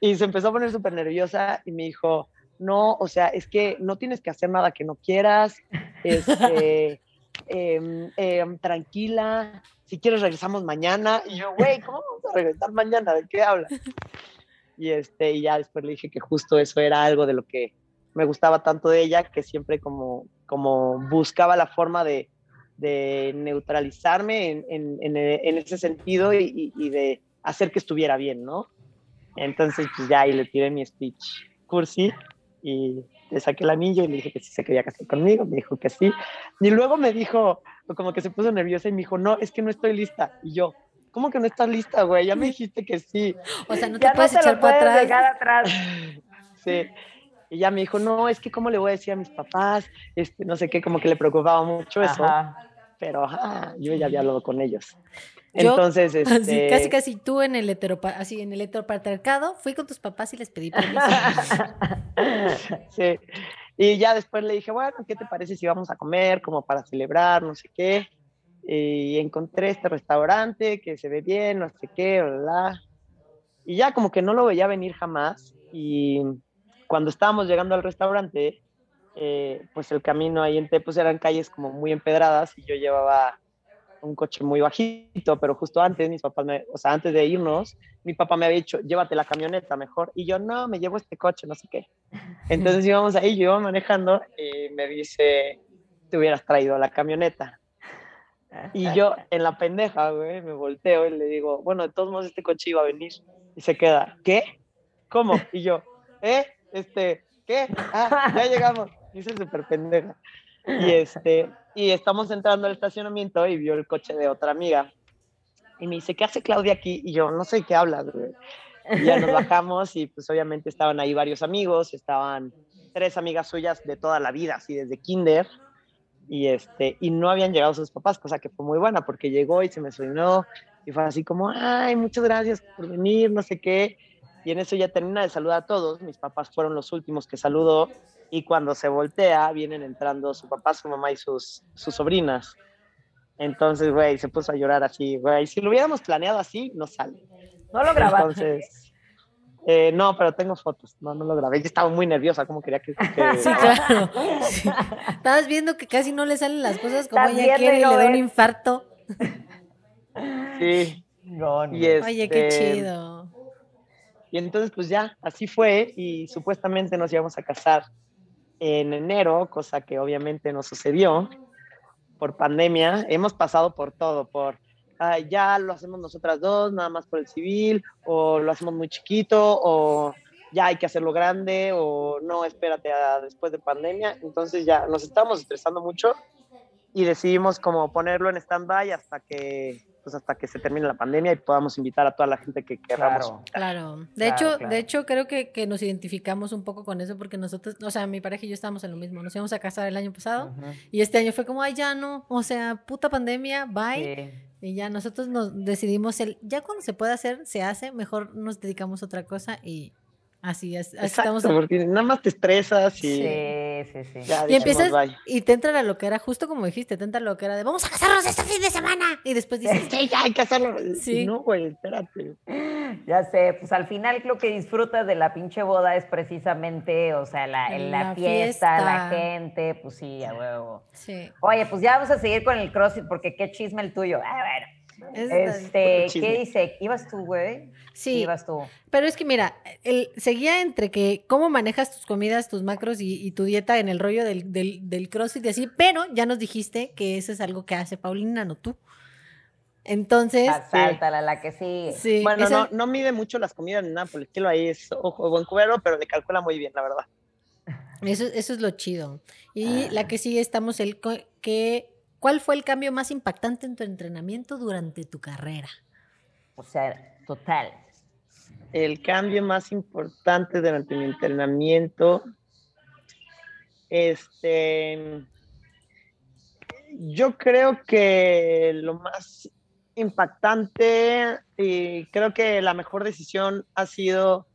y se empezó a poner súper nerviosa y me dijo, no, o sea, es que no tienes que hacer nada que no quieras, este, em, em, tranquila, si quieres regresamos mañana. Y yo, güey, ¿cómo vamos a regresar mañana? ¿De qué hablas? Y, este, y ya después le dije que justo eso era algo de lo que me gustaba tanto de ella, que siempre como, como buscaba la forma de, de neutralizarme en, en, en, ese sentido y, y, de hacer que estuviera bien, ¿no? Entonces, pues ya ahí le tiré mi speech cursi y le saqué el anillo y le dije que sí se quería casar conmigo, me dijo que sí. Y luego me dijo, como que se puso nerviosa y me dijo, no, es que no estoy lista. Y yo, ¿cómo que no estás lista, güey? Ya me dijiste que sí. O sea, no te puedes echar para atrás. atrás. sí. Y ya me dijo, no, es que cómo le voy a decir a mis papás, este, no sé qué, como que le preocupaba mucho eso. Pero yo ya había hablado con ellos. Entonces, este... casi casi tú en el así en el heteropatriarcado, fui con tus papás y les pedí permiso. sí. Y ya después le dije, bueno, ¿qué te parece si vamos a comer como para celebrar, no sé qué? Y encontré este restaurante que se ve bien, no sé qué, bla, Y ya como que no lo veía venir jamás. Y cuando estábamos llegando al restaurante, eh, pues el camino ahí en Tepos eran calles como muy empedradas y yo llevaba un coche muy bajito, pero justo antes, mis papás, me, o sea, antes de irnos, mi papá me había dicho, llévate la camioneta mejor. Y yo, no, me llevo este coche, no sé qué. Entonces íbamos ahí, yo iba manejando y me dice, te hubieras traído la camioneta. Y yo, en la pendeja, güey, me volteo y le digo, bueno, de todos modos este coche iba a venir. Y se queda, ¿qué? ¿Cómo? Y yo, ¿eh? Este, ¿qué? Ah, ya llegamos. Y se súper pendeja. Y, este, y estamos entrando al estacionamiento y vio el coche de otra amiga. Y me dice, ¿qué hace Claudia aquí? Y yo, no sé qué hablas, ya nos bajamos y pues obviamente estaban ahí varios amigos, estaban tres amigas suyas de toda la vida, así desde kinder. Y, este, y no habían llegado sus papás, cosa que fue muy buena porque llegó y se me sonó y fue así como, ay, muchas gracias por venir, no sé qué. Y en eso ya termina de saludar a todos. Mis papás fueron los últimos que saludó y cuando se voltea vienen entrando su papá, su mamá y sus, sus sobrinas. Entonces, güey, se puso a llorar así, güey. Si lo hubiéramos planeado así, no sale. No lo grabaste. Entonces, eh, no, pero tengo fotos. No, no lo grabé. Yo estaba muy nerviosa, como quería que. que... Sí, claro. Sí. Estabas viendo que casi no le salen las cosas como ella quiere y le da un infarto. Sí. No, no. Y Oye, qué este, chido. Y entonces, pues ya, así fue. Y supuestamente nos íbamos a casar en enero, cosa que obviamente no sucedió por pandemia. Hemos pasado por todo, por ya lo hacemos nosotras dos, nada más por el civil, o lo hacemos muy chiquito, o ya hay que hacerlo grande, o no, espérate después de pandemia. Entonces ya nos estábamos estresando mucho y decidimos como ponerlo en stand-by hasta que pues hasta que se termine la pandemia y podamos invitar a toda la gente que queramos. Claro. Claro. De Claro, hecho, claro. de hecho, creo que, que nos identificamos un poco con eso porque nosotros, o sea, mi pareja y yo estábamos en lo mismo. Nos íbamos a casar el año pasado y este año fue como, ay, ya no. O sea, puta pandemia, bye. Sí. Y ya nosotros nos decidimos, el, ya cuando se puede hacer, se hace, mejor nos dedicamos a otra cosa y así, es- así Exacto, estamos. porque nada más te estresas y Sí, sí, sí. ya Y empiezas bye. y te entra la loquera, justo como dijiste, te entra la loquera de vamos a casarnos este fin de semana. Y después dices, Sí, ya hay que hacerlo. Sí. No, güey, espérate. Ya sé, pues al final lo que disfrutas de la pinche boda es precisamente, o sea, la, La la fiesta, la gente, pues sí, a huevo. sí. Oye, pues ya vamos a seguir con el CrossFit porque qué chisme el tuyo. Ah, bueno. Es- Este. ¿qué dice? ¿Ibas tú, güey? sí, Ibas tú. pero es que mira, el, seguía entre que cómo manejas tus comidas, tus macros y, y tu dieta en el rollo del, del, del CrossFit y así, pero ya nos dijiste que eso es algo que hace Paulina, no tú. Entonces, Sáltala, la que sigue. sí, Bueno, esa- no, no mide mucho las comidas ni nada por el estilo. Ahí es ojo buen cubero, pero le calcula muy bien, la verdad. Eso, eso es lo chido. Y Ah. la que sigue estamos el que ¿cuál fue el cambio más impactante en tu entrenamiento durante tu carrera? O sea, total. El cambio más importante durante mi entrenamiento, este, yo creo que lo más impactante y creo que la mejor decisión ha sido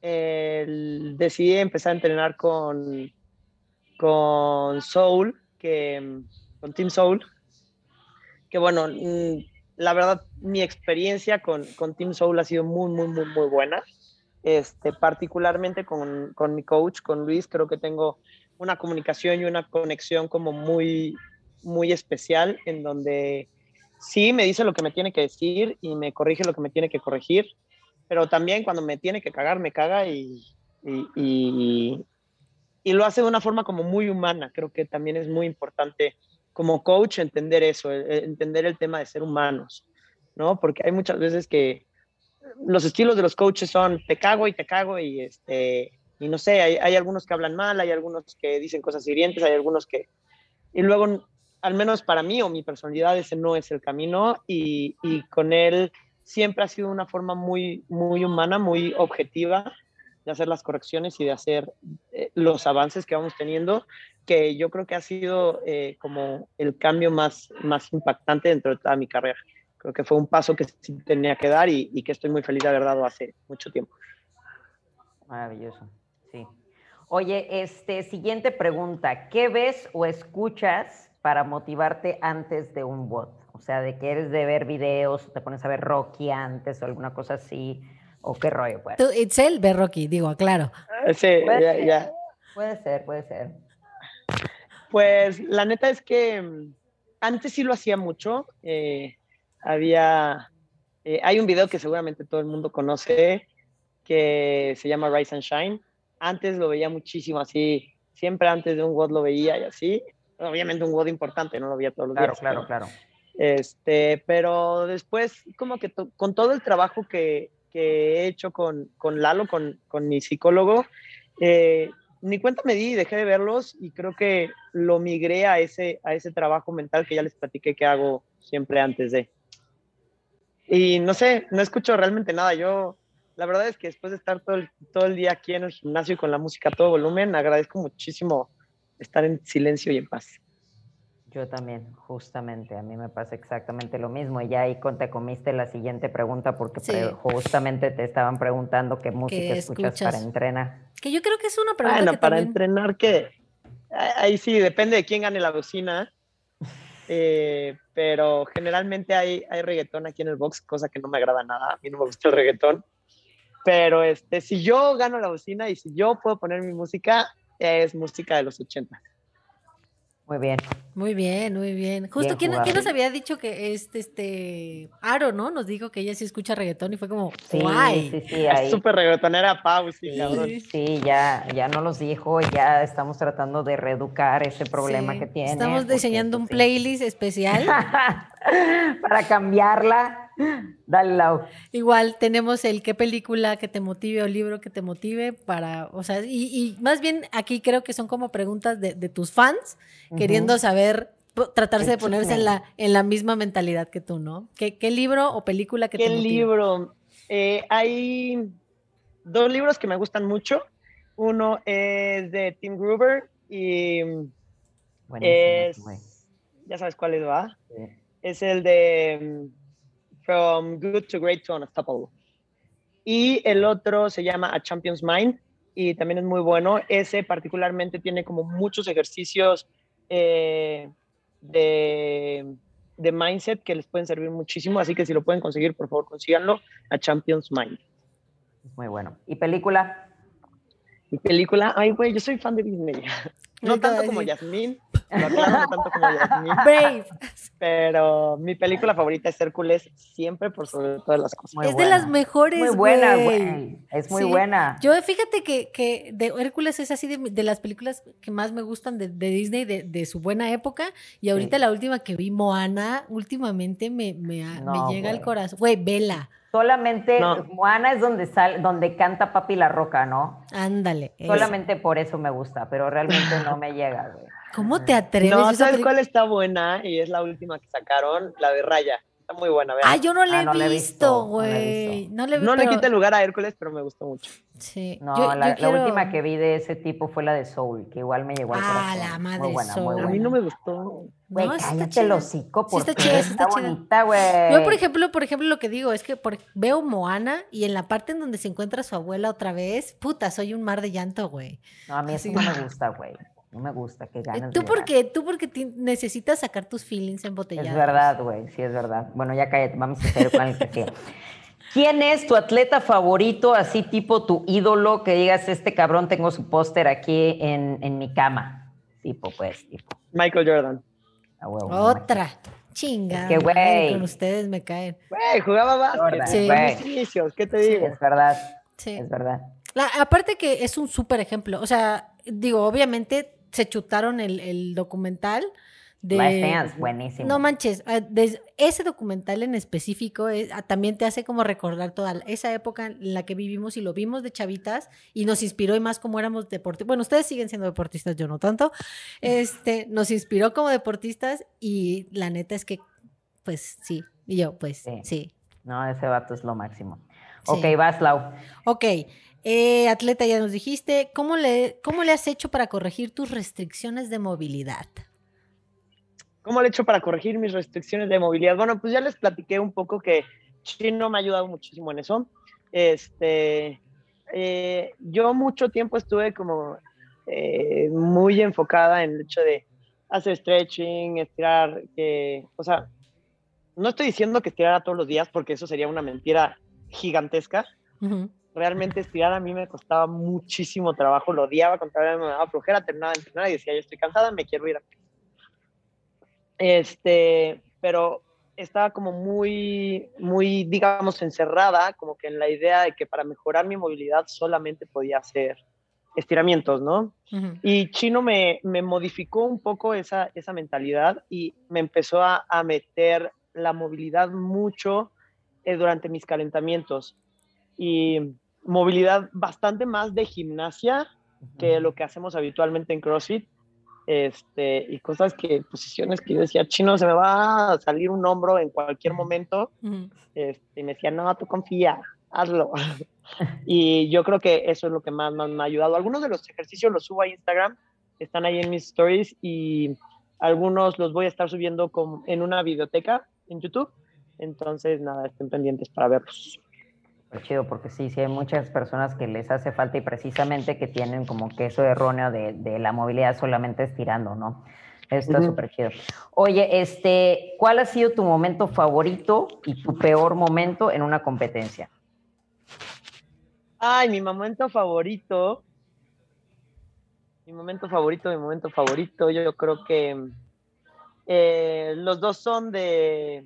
el decidir empezar a entrenar con, con Soul, que, con Team Soul, que bueno, mm, la verdad mi experiencia con, con Team Soul ha sido muy, muy, muy, muy buena. Este, particularmente con, con mi coach, con Luis, creo que tengo una comunicación y una conexión como muy, muy especial en donde sí me dice lo que me tiene que decir y me corrige lo que me tiene que corregir, pero también cuando me tiene que cagar, me caga y, y, y, y lo hace de una forma como muy humana. Creo que también es muy importante como coach entender eso, eh, entender el tema de ser humanos, ¿no? Porque hay muchas veces que los estilos de los coaches son te cago y te cago y este y no sé, hay, hay algunos que hablan mal, hay algunos que dicen cosas hirientes, hay algunos que y luego al menos para mí o mi personalidad ese no es el camino y, y con él siempre ha sido una forma muy muy humana, muy objetiva de hacer las correcciones y de hacer eh, los avances que vamos teniendo, que yo creo que ha sido eh, como el cambio más, más impactante dentro de toda mi carrera. Creo que fue un paso que sí tenía que dar y, y que estoy muy feliz de haber dado hace mucho tiempo. Maravilloso, sí. Oye, este, siguiente pregunta. ¿Qué ves o escuchas para motivarte antes de un bot? O sea, de que eres de ver videos, te pones a ver Rocky antes o alguna cosa así, o qué rollo, pues. Tú, Itzel, ve Rocky, digo, claro. Sí, Puede ya- ser, ya. Puede ser, puede ser. Pues la neta es que mm, antes sí lo hacía mucho. eh, había, eh, hay un video que seguramente todo el mundo conoce que se llama Rise and Shine. Antes lo veía muchísimo así, siempre antes de un WOD lo veía y así. Obviamente un WOD importante, no lo veía todos los Claro, días. claro, pero- claro. Este, pero después, como que to- con todo el trabajo que, que he hecho con, con Lalo, con, con mi psicólogo, eh, ni cuenta me di dejé de verlos y creo que lo migré a ese, a ese trabajo mental que ya les platiqué que hago siempre antes de. Y no sé, no escucho realmente nada. Yo, la verdad es que después de estar todo el, todo el día aquí en el gimnasio con la música a todo volumen, agradezco muchísimo estar en silencio y en paz. Yo también, justamente, a mí me pasa exactamente lo mismo. Y ya ahí te comiste la siguiente pregunta porque Sí. pre- justamente te estaban preguntando qué música escuchas, para escuchas? entrenar. Que yo creo que es una pregunta Bueno, que para también... entrenar que ahí sí depende de quién gane la bocina. Eh, pero generalmente hay, hay reggaetón aquí en el box, cosa que no me agrada nada. A mí no me gusta el reggaetón. Pero este, si yo gano la bocina y si yo puedo poner mi música, es música de los 80. Muy bien. Muy bien, muy bien. Justo, Bien ¿quién, nos había dicho que este, este, Aro, ¿no? Nos dijo que ella sí escucha reggaetón y fue como, Sí, guay. sí, sí, Es ahí. súper reggaetonera, Pau, sí, Sí, cabrón. sí, ya, ya no los dijo, ya estamos tratando de reeducar ese problema Sí, que tiene. Estamos diseñando un pues, sí. playlist especial. Para cambiarla. Dale, Lau. Igual tenemos el qué película que te motive o libro que te motive para, o sea, y, y más bien aquí creo que son como preguntas de, de tus fans queriendo saber, tratarse de Qué ponerse en la, en la misma mentalidad que tú, ¿no? ¿Qué, qué libro o película que ¿Qué te motive? libro? Eh, hay dos libros que me gustan mucho. Uno es de Tim Gruber y Buenísimo, es, güey. ya sabes cuál es, ¿va? Sí. Es el de mm, From Good to Great to Unstoppable. Y el otro se llama A Champion's Mind y también es muy bueno. Ese particularmente tiene como muchos ejercicios eh, de, de mindset que les pueden servir muchísimo, así que si lo pueden conseguir, por favor, consíganlo. A Champion's Mind. Muy bueno. ¿Y película? Mi película, ay, güey, yo soy fan de Disney. No tanto como. Yasmín, lo aclaro, no tanto como Yasmín, Brave. pero mi película favorita es Hércules, siempre por sobre todas las cosas. Muy es de las mejores, Muy buena, güey. Es muy Sí. buena. Yo fíjate que, que de Hércules es así de, de las películas que más me gustan de, de Disney de, de su buena época. Y ahorita Sí. la última que vi, Moana, últimamente me, me, llega al corazón. Güey, vela. Solamente No. Moana es donde sal, donde canta Papi la Roca, ¿no? Ándale. esa. Solamente por eso me gusta, pero realmente no me llega, güey. ¿Cómo te atreves? No, ¿sabes cuál está buena? Y es la última que sacaron, la de Raya. Está muy buena, vean. Ah, yo no la Ah, he no he visto, no he güey. visto. No le, no le pero- quita el lugar a Hércules, pero me gustó mucho. Sí. No, Yo- la, yo la quiero- última que vi de ese tipo fue la de Soul, que igual me llegó al Ah, corazón. la madre muy buena, Soul. muy A mí no me gustó. Güey, No, sí está cállate el hocico, Sí por está chida, sí está chida. bonita, güey. Yo, por ejemplo, por ejemplo, lo que digo es que por- veo Moana y en la parte en donde se encuentra su abuela otra vez, puta, soy un mar de llanto, güey. No, a mí eso así- no me gusta, güey. No me gusta que Eh, ganes Tú porque, tú porque necesitas sacar tus feelings embotellados. Es verdad, güey, sí es verdad. Bueno, ya cállate, vamos a hacer con el que. ¿Quién es tu atleta favorito, así tipo tu ídolo, que digas, este cabrón tengo su póster aquí en, en mi cama? Tipo, pues, tipo, Michael Jordan. Otra. Chinga. que, madre, güey. Con ustedes me caen. Güey, jugaba básquet. Sí. Inicios, ¿qué te digo? Es verdad, Sí. es verdad. La- aparte que es un súper ejemplo. O sea, digo, obviamente se chutaron el, el documental de... Last buenísimo. No manches, ah, ese documental en específico es- ah, también te hace como recordar toda esa época en la que vivimos y lo vimos de chavitas y nos inspiró y más como éramos deportistas. Bueno, ustedes siguen siendo deportistas, yo no tanto. Este, nos inspiró como deportistas y la neta es que, pues sí, y yo, pues Sí. sí. No, ese vato es lo máximo. Sí. Ok, vas, Lau. Ok, eh, atleta, ya nos dijiste, ¿cómo le, ¿cómo le has hecho para corregir tus restricciones de movilidad? ¿Cómo le he hecho para corregir mis restricciones de movilidad? Bueno, pues ya les platiqué un poco que Chino me ha ayudado muchísimo en eso. Este, eh, yo mucho tiempo estuve como eh, muy enfocada en el hecho de hacer stretching, estirar, que, o sea, no estoy diciendo que estirara todos los días porque eso sería una mentira gigantesca. Ujú. Realmente estirar a mí me costaba muchísimo trabajo, lo odiaba, contrario me daba flojera, terminaba de entrenar y decía, yo estoy cansada, me quiero ir a Este, pero estaba como muy, muy, digamos, encerrada, como que en la idea de que para mejorar mi movilidad solamente podía hacer estiramientos, ¿no? Y Chino me, me, modificó un poco esa, esa mentalidad y me empezó a, a meter la movilidad mucho eh, durante mis calentamientos. Y movilidad bastante más de gimnasia que lo que hacemos habitualmente en CrossFit. Este, y cosas que, posiciones que yo decía, chino, se me va a salir un hombro en cualquier momento. este, y me decía, no, tú confía, hazlo. y yo creo que eso es lo que más, más me ha ayudado. Algunos de los ejercicios los subo a Instagram, están ahí en mis stories y algunos los voy a estar subiendo como en una biblioteca en YouTube. Entonces, nada, estén pendientes para verlos chido, porque sí, sí hay muchas personas que les hace falta y precisamente que tienen como que eso erróneo de, de la movilidad solamente estirando, ¿no? Está súper chido. Oye, este, ¿cuál ha sido tu momento favorito y tu peor momento en una competencia? Ay, mi momento favorito. Mi momento favorito, mi momento favorito, yo creo que eh, los dos son de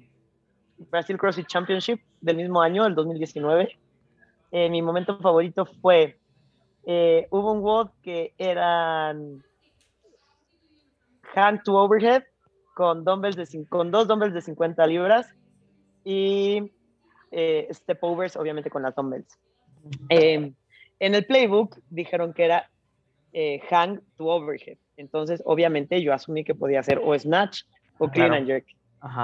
Brasil CrossFit Championship del mismo año, el 2019. Eh, mi momento favorito fue, eh, hubo un WOD que eran hand to overhead con, dumbbells de, con dos dumbbells de 50 libras y eh, step overs, obviamente con las dumbbells. en el playbook dijeron que era hang to overhead. Entonces, obviamente, yo asumí que podía hacer o snatch o clean and jerk.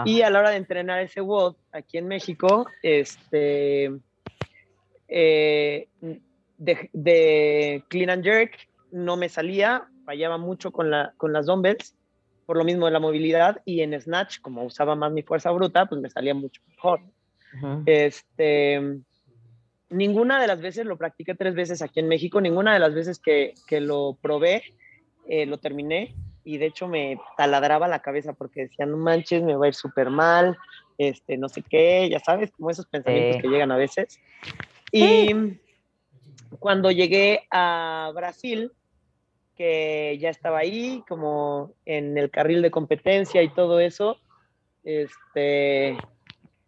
Y a la hora de entrenar ese WOD aquí en México, este, eh, de, clean and jerk no me salía, fallaba mucho con, la, con las dumbbells, por lo mismo de la movilidad, y en snatch, como usaba más mi fuerza bruta, pues me salía mucho mejor. Este, ninguna de las veces, lo practiqué tres veces aquí en México, ninguna de las veces que, que lo probé, eh, lo terminé y de hecho me taladraba la cabeza porque decía, no manches, me va a ir súper mal, este, no sé qué, ya sabes, como esos pensamientos que llegan a veces. Y cuando llegué a Brasil, que ya estaba ahí, como en el carril de competencia y todo eso, este,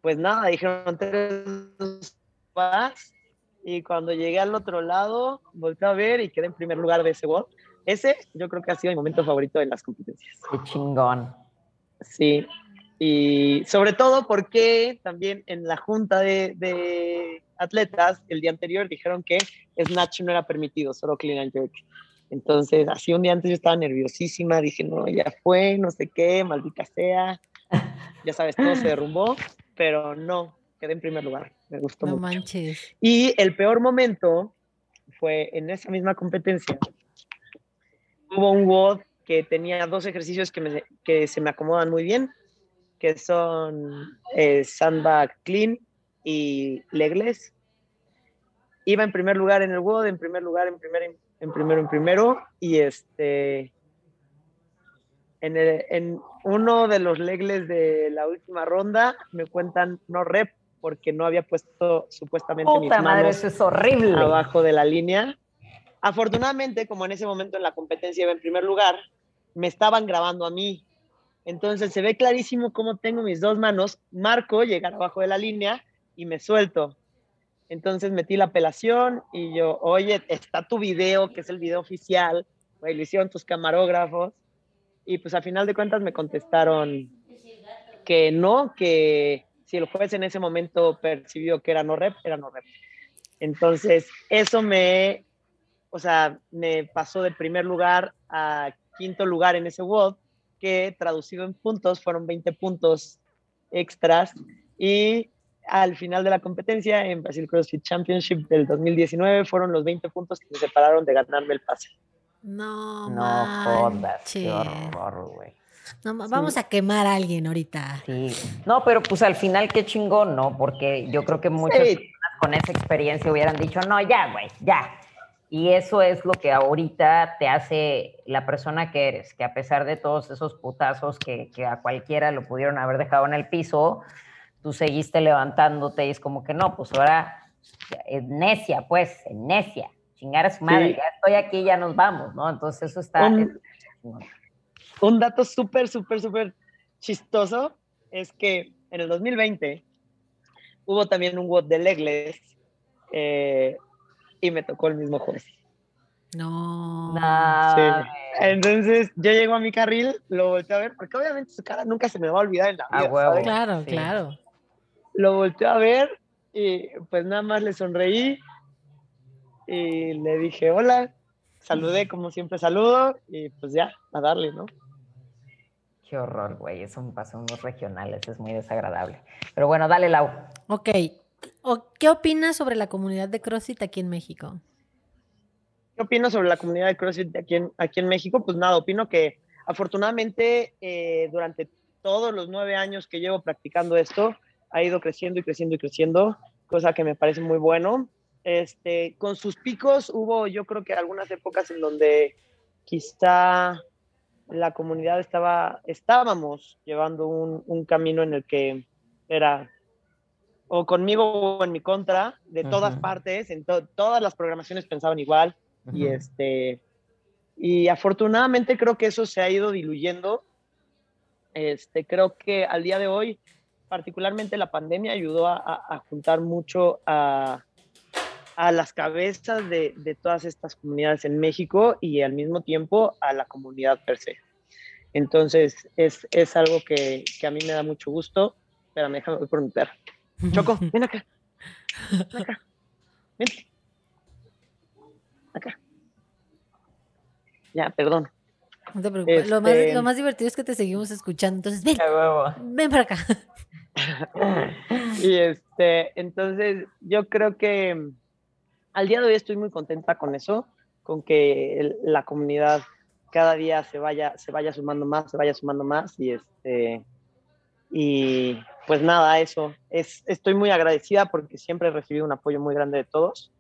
pues nada, dijeron tres vas. Y cuando llegué al otro lado, volví a ver y quedé en primer lugar de ese bot. Ese yo creo que ha sido mi momento favorito en las competencias. Qué chingón. Sí, y sobre todo porque también en la junta de, atletas el día anterior dijeron que Snatch no era permitido, solo clean and jerk. Entonces, así un día antes yo estaba nerviosísima, dije, no, ya fue, no sé qué, maldita sea. Ya sabes, todo se derrumbó, pero no, quedé en primer lugar. Me gustó no manches. Y el peor momento fue en esa misma competencia hubo un WOD que tenía dos ejercicios que, que se me acomodan muy bien, que son eh, sandbag clean y legless. Iba en primer lugar en el WOD, en primer lugar, en, primer, en primero, en primero, y este, en, en uno de los legless de la última ronda me cuentan no rep porque no había puesto supuestamente mis manos eso es horrible. abajo de la línea Afortunadamente, como en ese momento en la competencia iba en primer lugar, me estaban grabando a mí. Entonces se ve clarísimo cómo tengo mis dos manos, marco llegar abajo de la línea y me suelto. Entonces metí la apelación y yo, oye, está tu video, que es el video oficial, lo hicieron tus camarógrafos. Y pues a final de cuentas me contestaron que no, que si el juez en ese momento percibió que era no rep, era no rep. Entonces, eso me o sea, me pasó de primer lugar a quinto lugar en ese WOD, que traducido en puntos fueron 20 puntos extras. Y al final de la competencia, en Brasil CrossFit Championship del 2019, fueron los 20 puntos que me separaron de ganarme el pase. No, no jodas, qué horror, güey. No, vamos a quemar a alguien ahorita. Sí. No, pero pues al final qué chingón, ¿no? Porque yo creo que muchas personas con esa experiencia hubieran dicho, no, ya, güey, ya, y eso es lo que ahorita te hace la persona que eres, que a pesar de todos esos putazos que, que a cualquiera lo pudieron haber dejado en el piso, tú seguiste levantándote y es como que no, pues ahora es necia, pues, necia, chingar a su madre, ya estoy aquí, ya nos vamos, ¿no? Entonces eso está... Un, un dato súper, súper, súper chistoso es que en el 2020 hubo también un WOD de Legless eh, y me tocó el mismo juez. No. No. Entonces yo llego a mi carril, lo volteo a ver, porque obviamente su cara nunca se me va a olvidar en la vida. huevo. ¿sabes? Claro, Sí. claro. Lo volteo a ver y pues nada más le sonreí y le dije hola, saludé como siempre saludo y pues ya, a darle, ¿no? Qué horror, güey. Eso me pasó en los regionales. Es muy desagradable. Pero bueno, dale, Lau. Ok. O- ¿Qué opinas sobre la comunidad de CrossFit aquí en México? ¿Qué opino sobre la comunidad de CrossFit aquí en, aquí en México? Pues nada, opino que afortunadamente eh, durante todos los nueve años que llevo practicando esto, ha ido creciendo y creciendo y creciendo, cosa que me parece muy bueno. Este, con sus picos hubo yo creo que algunas épocas en donde quizá la comunidad estaba, estábamos llevando un, un camino en el que era o conmigo o en mi contra, de todas partes, en to- todas las programaciones pensaban igual, y este y afortunadamente creo que eso se ha ido diluyendo. Este creo que al día de hoy particularmente la pandemia ayudó a, a- a juntar mucho a, a las cabezas de, de todas estas comunidades en México y al mismo tiempo a la comunidad per se. Entonces es, es algo que, que a mí me da mucho gusto espérame déjame voy por mi perro Choco ven acá. Ven acá. Ven. Acá. Ya perdón. No te preocupes. Lo, más, Este- lo más divertido es que te seguimos escuchando. Entonces, ven, ven para acá. Y este, entonces yo creo que mm, al día de hoy estoy muy contenta con eso, con que el- la comunidad cada día se vaya, se vaya sumando más, se vaya sumando más y este, y pues nada, eso, es, estoy muy agradecida porque siempre he recibido un apoyo muy grande de todos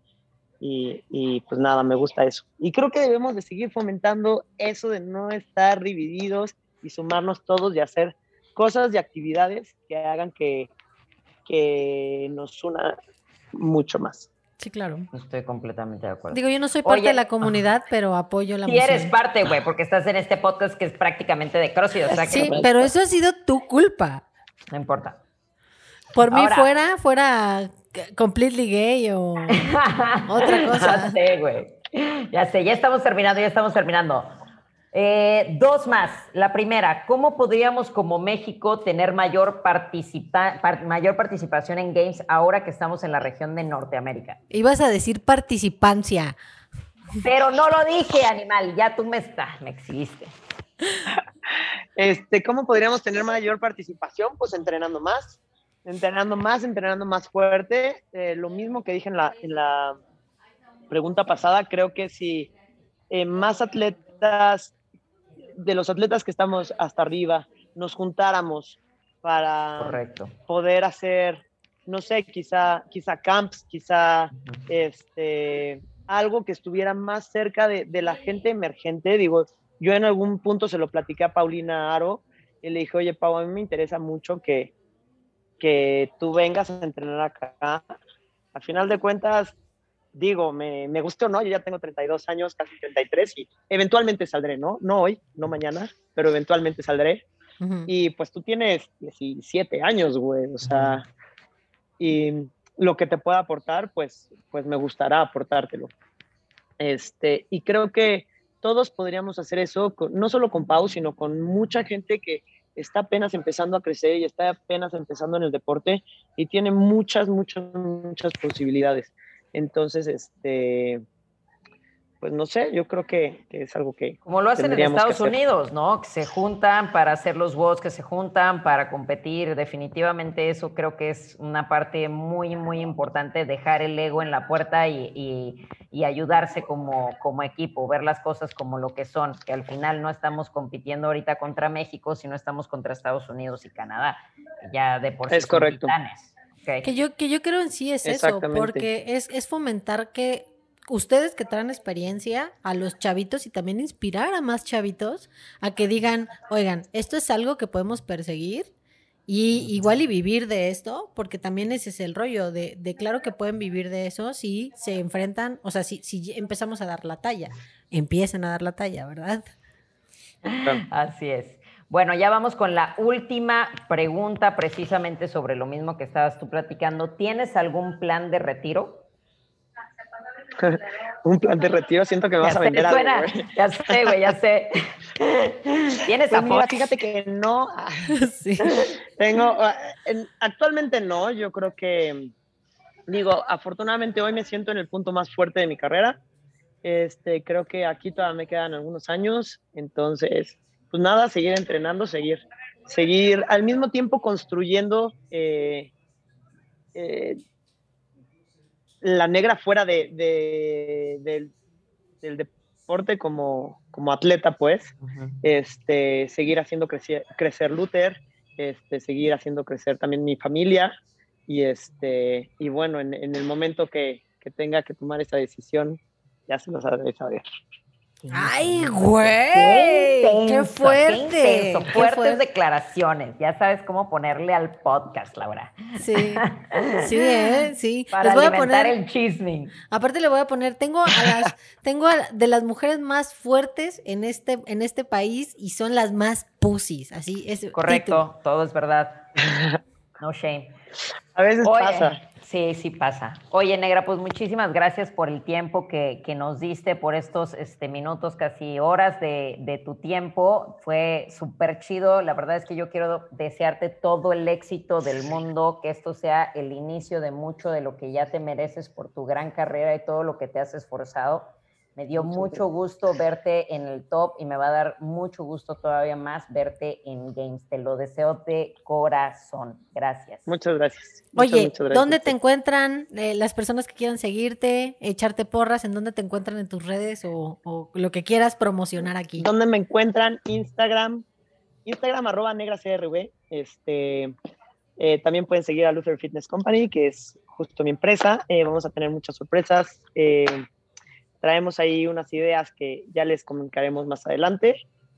y, y pues nada, me gusta eso. Y creo que debemos de seguir fomentando eso de no estar divididos y sumarnos todos y hacer cosas y actividades que hagan que, que nos una mucho más. Sí, claro. Estoy completamente de acuerdo. Digo, yo no soy parte Oye, de la comunidad, pero apoyo la Si eres parte, güey, porque estás en este podcast que es prácticamente de CrossFit, o sea que Sí, pero eso ha sido tu culpa. No importa. Por mí fuera, fuera completely gay o otra cosa. Ya sé, güey. Ya sé, ya estamos terminando, ya estamos terminando. Eh, dos más. La primera, ¿cómo podríamos como México tener mayor, participa par- mayor participación en Games ahora que estamos en la región de Norteamérica? Ibas a decir participancia. Pero no lo dije, animal, ya tú me estás, me exhibiste. Este, ¿Cómo podríamos tener mayor participación? Pues entrenando más, entrenando más, entrenando más fuerte. Eh, lo mismo que dije en la, en la pregunta pasada, creo que si eh, más atletas, de los atletas que estamos hasta arriba, nos juntáramos para Correcto. poder hacer, no sé, quizá, quizá camps, quizá este, algo que estuviera más cerca de, de la gente emergente. Digo, yo en algún punto se lo platiqué a Paulina Aro y le dije, oye, Pau, a mí me interesa mucho que, que tú vengas a entrenar acá. Al final de cuentas, digo, me, me guste o no, yo ya tengo 32 años, casi 33 y eventualmente saldré, ¿no? No hoy, no mañana, pero eventualmente saldré. Y pues tú tienes 17 años, güey, o sea, y lo que te pueda aportar, pues, pues me gustará aportártelo. Este, y creo que todos podríamos hacer eso, no solo con Pau, sino con mucha gente que está apenas empezando a crecer y está apenas empezando en el deporte y tiene muchas, muchas, muchas posibilidades. Entonces, este, pues no sé, yo creo que, que es algo que, Como lo hacen en Estados. Unidos, ¿no? Que se juntan para hacer los WODs, que se juntan para competir. Definitivamente eso creo que es una parte muy, muy importante, dejar el ego en la puerta y, y- y ayudarse como, como equipo, ver las cosas como lo que son, que al final no estamos compitiendo ahorita contra México, sino estamos contra Estados Unidos y Canadá, ya de por sí Es son correcto. titanes. Que yo, que yo creo en sí es eso, porque es, es fomentar que ustedes que traen experiencia a los chavitos y también inspirar a más chavitos a que digan, oigan, esto es algo que podemos perseguir y igual y vivir de esto, porque también ese es el rollo de, de claro que pueden vivir de eso si se enfrentan, o sea, si, si empezamos a dar la talla, empiecen a dar la talla, ¿verdad? Así es. Bueno, ya vamos con la última pregunta precisamente sobre lo mismo que estabas tú platicando. ¿Tienes algún plan de retiro? un plan de retiro, siento que me vas a vender algo, güey. Ya sé, güey, ya sé. ¿Tienes pues mira, fíjate que no. sí. Tengo, ah, actualmente no, yo creo que, digo, afortunadamente hoy me siento en el punto más fuerte de mi carrera. Este, creo que aquí todavía me quedan algunos años, entonces, pues nada, seguir entrenando, seguir, seguir al mismo tiempo construyendo eh, eh, la negra fuera de, del, deporte como, como atleta, pues, este, seguir haciendo crecer, crecer Luther, este, seguir haciendo crecer también mi familia y, este, y bueno, en, en el momento que, que, tenga que tomar esa decisión, ya se los haré saber. ¡Ay, güey! ¡Qué, fuerte! Fuertes declaraciones. Ya sabes cómo ponerle al podcast, Laura. Sí, sí, ¿eh? Sí. Para Les voy alimentar a poner, el chisme. Aparte le voy a poner, tengo a las, tengo de las mujeres más fuertes en este, en este país y son las más pussies. Así es. Correcto, todo es verdad. No shame. A veces pasa. Sí, sí pasa. Oye, Negra, pues muchísimas gracias por el tiempo que, nos diste, por estos este, minutos, casi horas de, de tu tiempo. Fue súper chido. La verdad es que yo quiero desearte todo el éxito del mundo, que esto sea el inicio de mucho de lo que ya te mereces por tu gran carrera y todo lo que te has esforzado. Me dio mucho gusto verte en el top y me va a dar mucho gusto todavía más verte en Games. Te lo deseo de corazón. Gracias. Muchas gracias. Oye, ¿dónde te encuentran eh, las personas que quieran seguirte, echarte porras? ¿En dónde te encuentran en tus redes o, lo que quieras promocionar aquí? ¿Dónde me encuentran? Instagram, Instagram arroba negra CRV. Este, eh, también pueden seguir a Luther Fitness Company, que es justo mi empresa. Eh, vamos a tener muchas sorpresas traemos ahí unas ideas que ya les comunicaremos más adelante.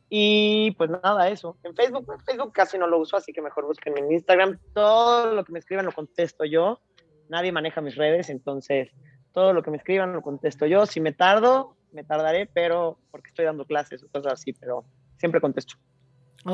Y pues nada, eso. En Facebook, en Facebook casi no lo uso, así que mejor busquen en Instagram. Todo lo que me escriban lo contesto yo. Nadie maneja mis redes, entonces todo lo que me escriban lo contesto yo. Si me tardo, me tardaré, pero porque estoy dando clases o cosas así, pero siempre contesto.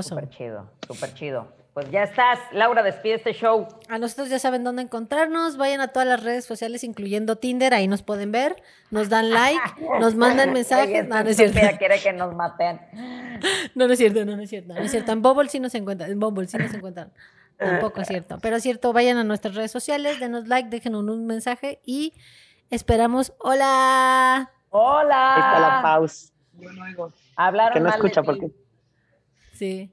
Súper chido, súper chido. Pues ya estás. Laura, despide este show. A nosotros ya saben dónde encontrarnos. Vayan a todas las redes sociales, incluyendo Tinder. Ahí nos pueden ver. Nos dan like, nos mandan mensajes. no, no es cierto. quiere que nos maten. No, no es cierto, no, no es cierto. No es cierto. En Bumble sí nos encuentran. En Bumble sí nos encuentran. Tampoco es cierto. Pero es cierto, vayan a nuestras redes sociales, denos like, déjenos un mensaje y esperamos. ¡Hola! ¡Hola! Ahí está la pausa. Hablaron que no escucha porque. Sí.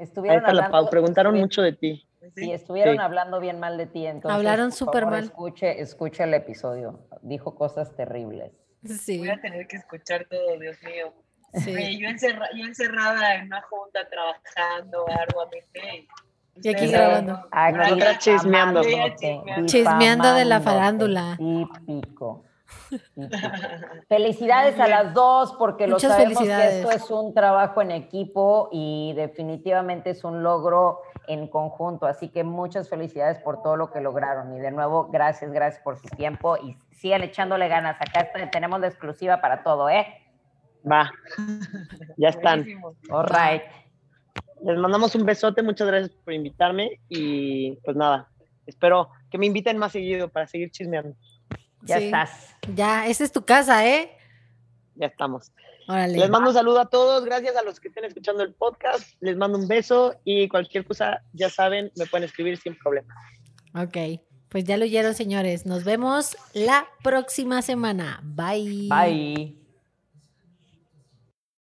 Estuvieron hablando, preguntaron mucho de ti. Sí, estuvieron hablando bien mal de ti, entonces. Hablaron súper mal. Escuche, escuche el episodio. Dijo cosas terribles. Sí. Voy a tener que escuchar todo, Dios mío. Sí. yo, encerrada en una junta trabajando arduamente. Y aquí grabando. Aquí chismeando. Chismeando de la farándula. Típico. Felicidades a las dos porque lo sabemos que esto es un trabajo en equipo y definitivamente es un logro en conjunto. Así que muchas felicidades por todo lo que lograron. Y de nuevo, gracias, gracias por su tiempo y sigan echándole ganas. Acá tenemos la exclusiva para todo, ¿eh? Va, ya están. All right. Les mandamos un besote, muchas gracias por invitarme y pues nada, espero que me inviten más seguido para seguir chismeando. Ya estás. Ya, esa es tu casa, ¿eh? Ya estamos. Les mando un saludo a todos, gracias a los que estén escuchando el podcast, les mando un beso y cualquier cosa, ya saben, me pueden escribir sin problema. Ok, pues ya lo oyeron señores, nos vemos la próxima semana. Bye. Bye.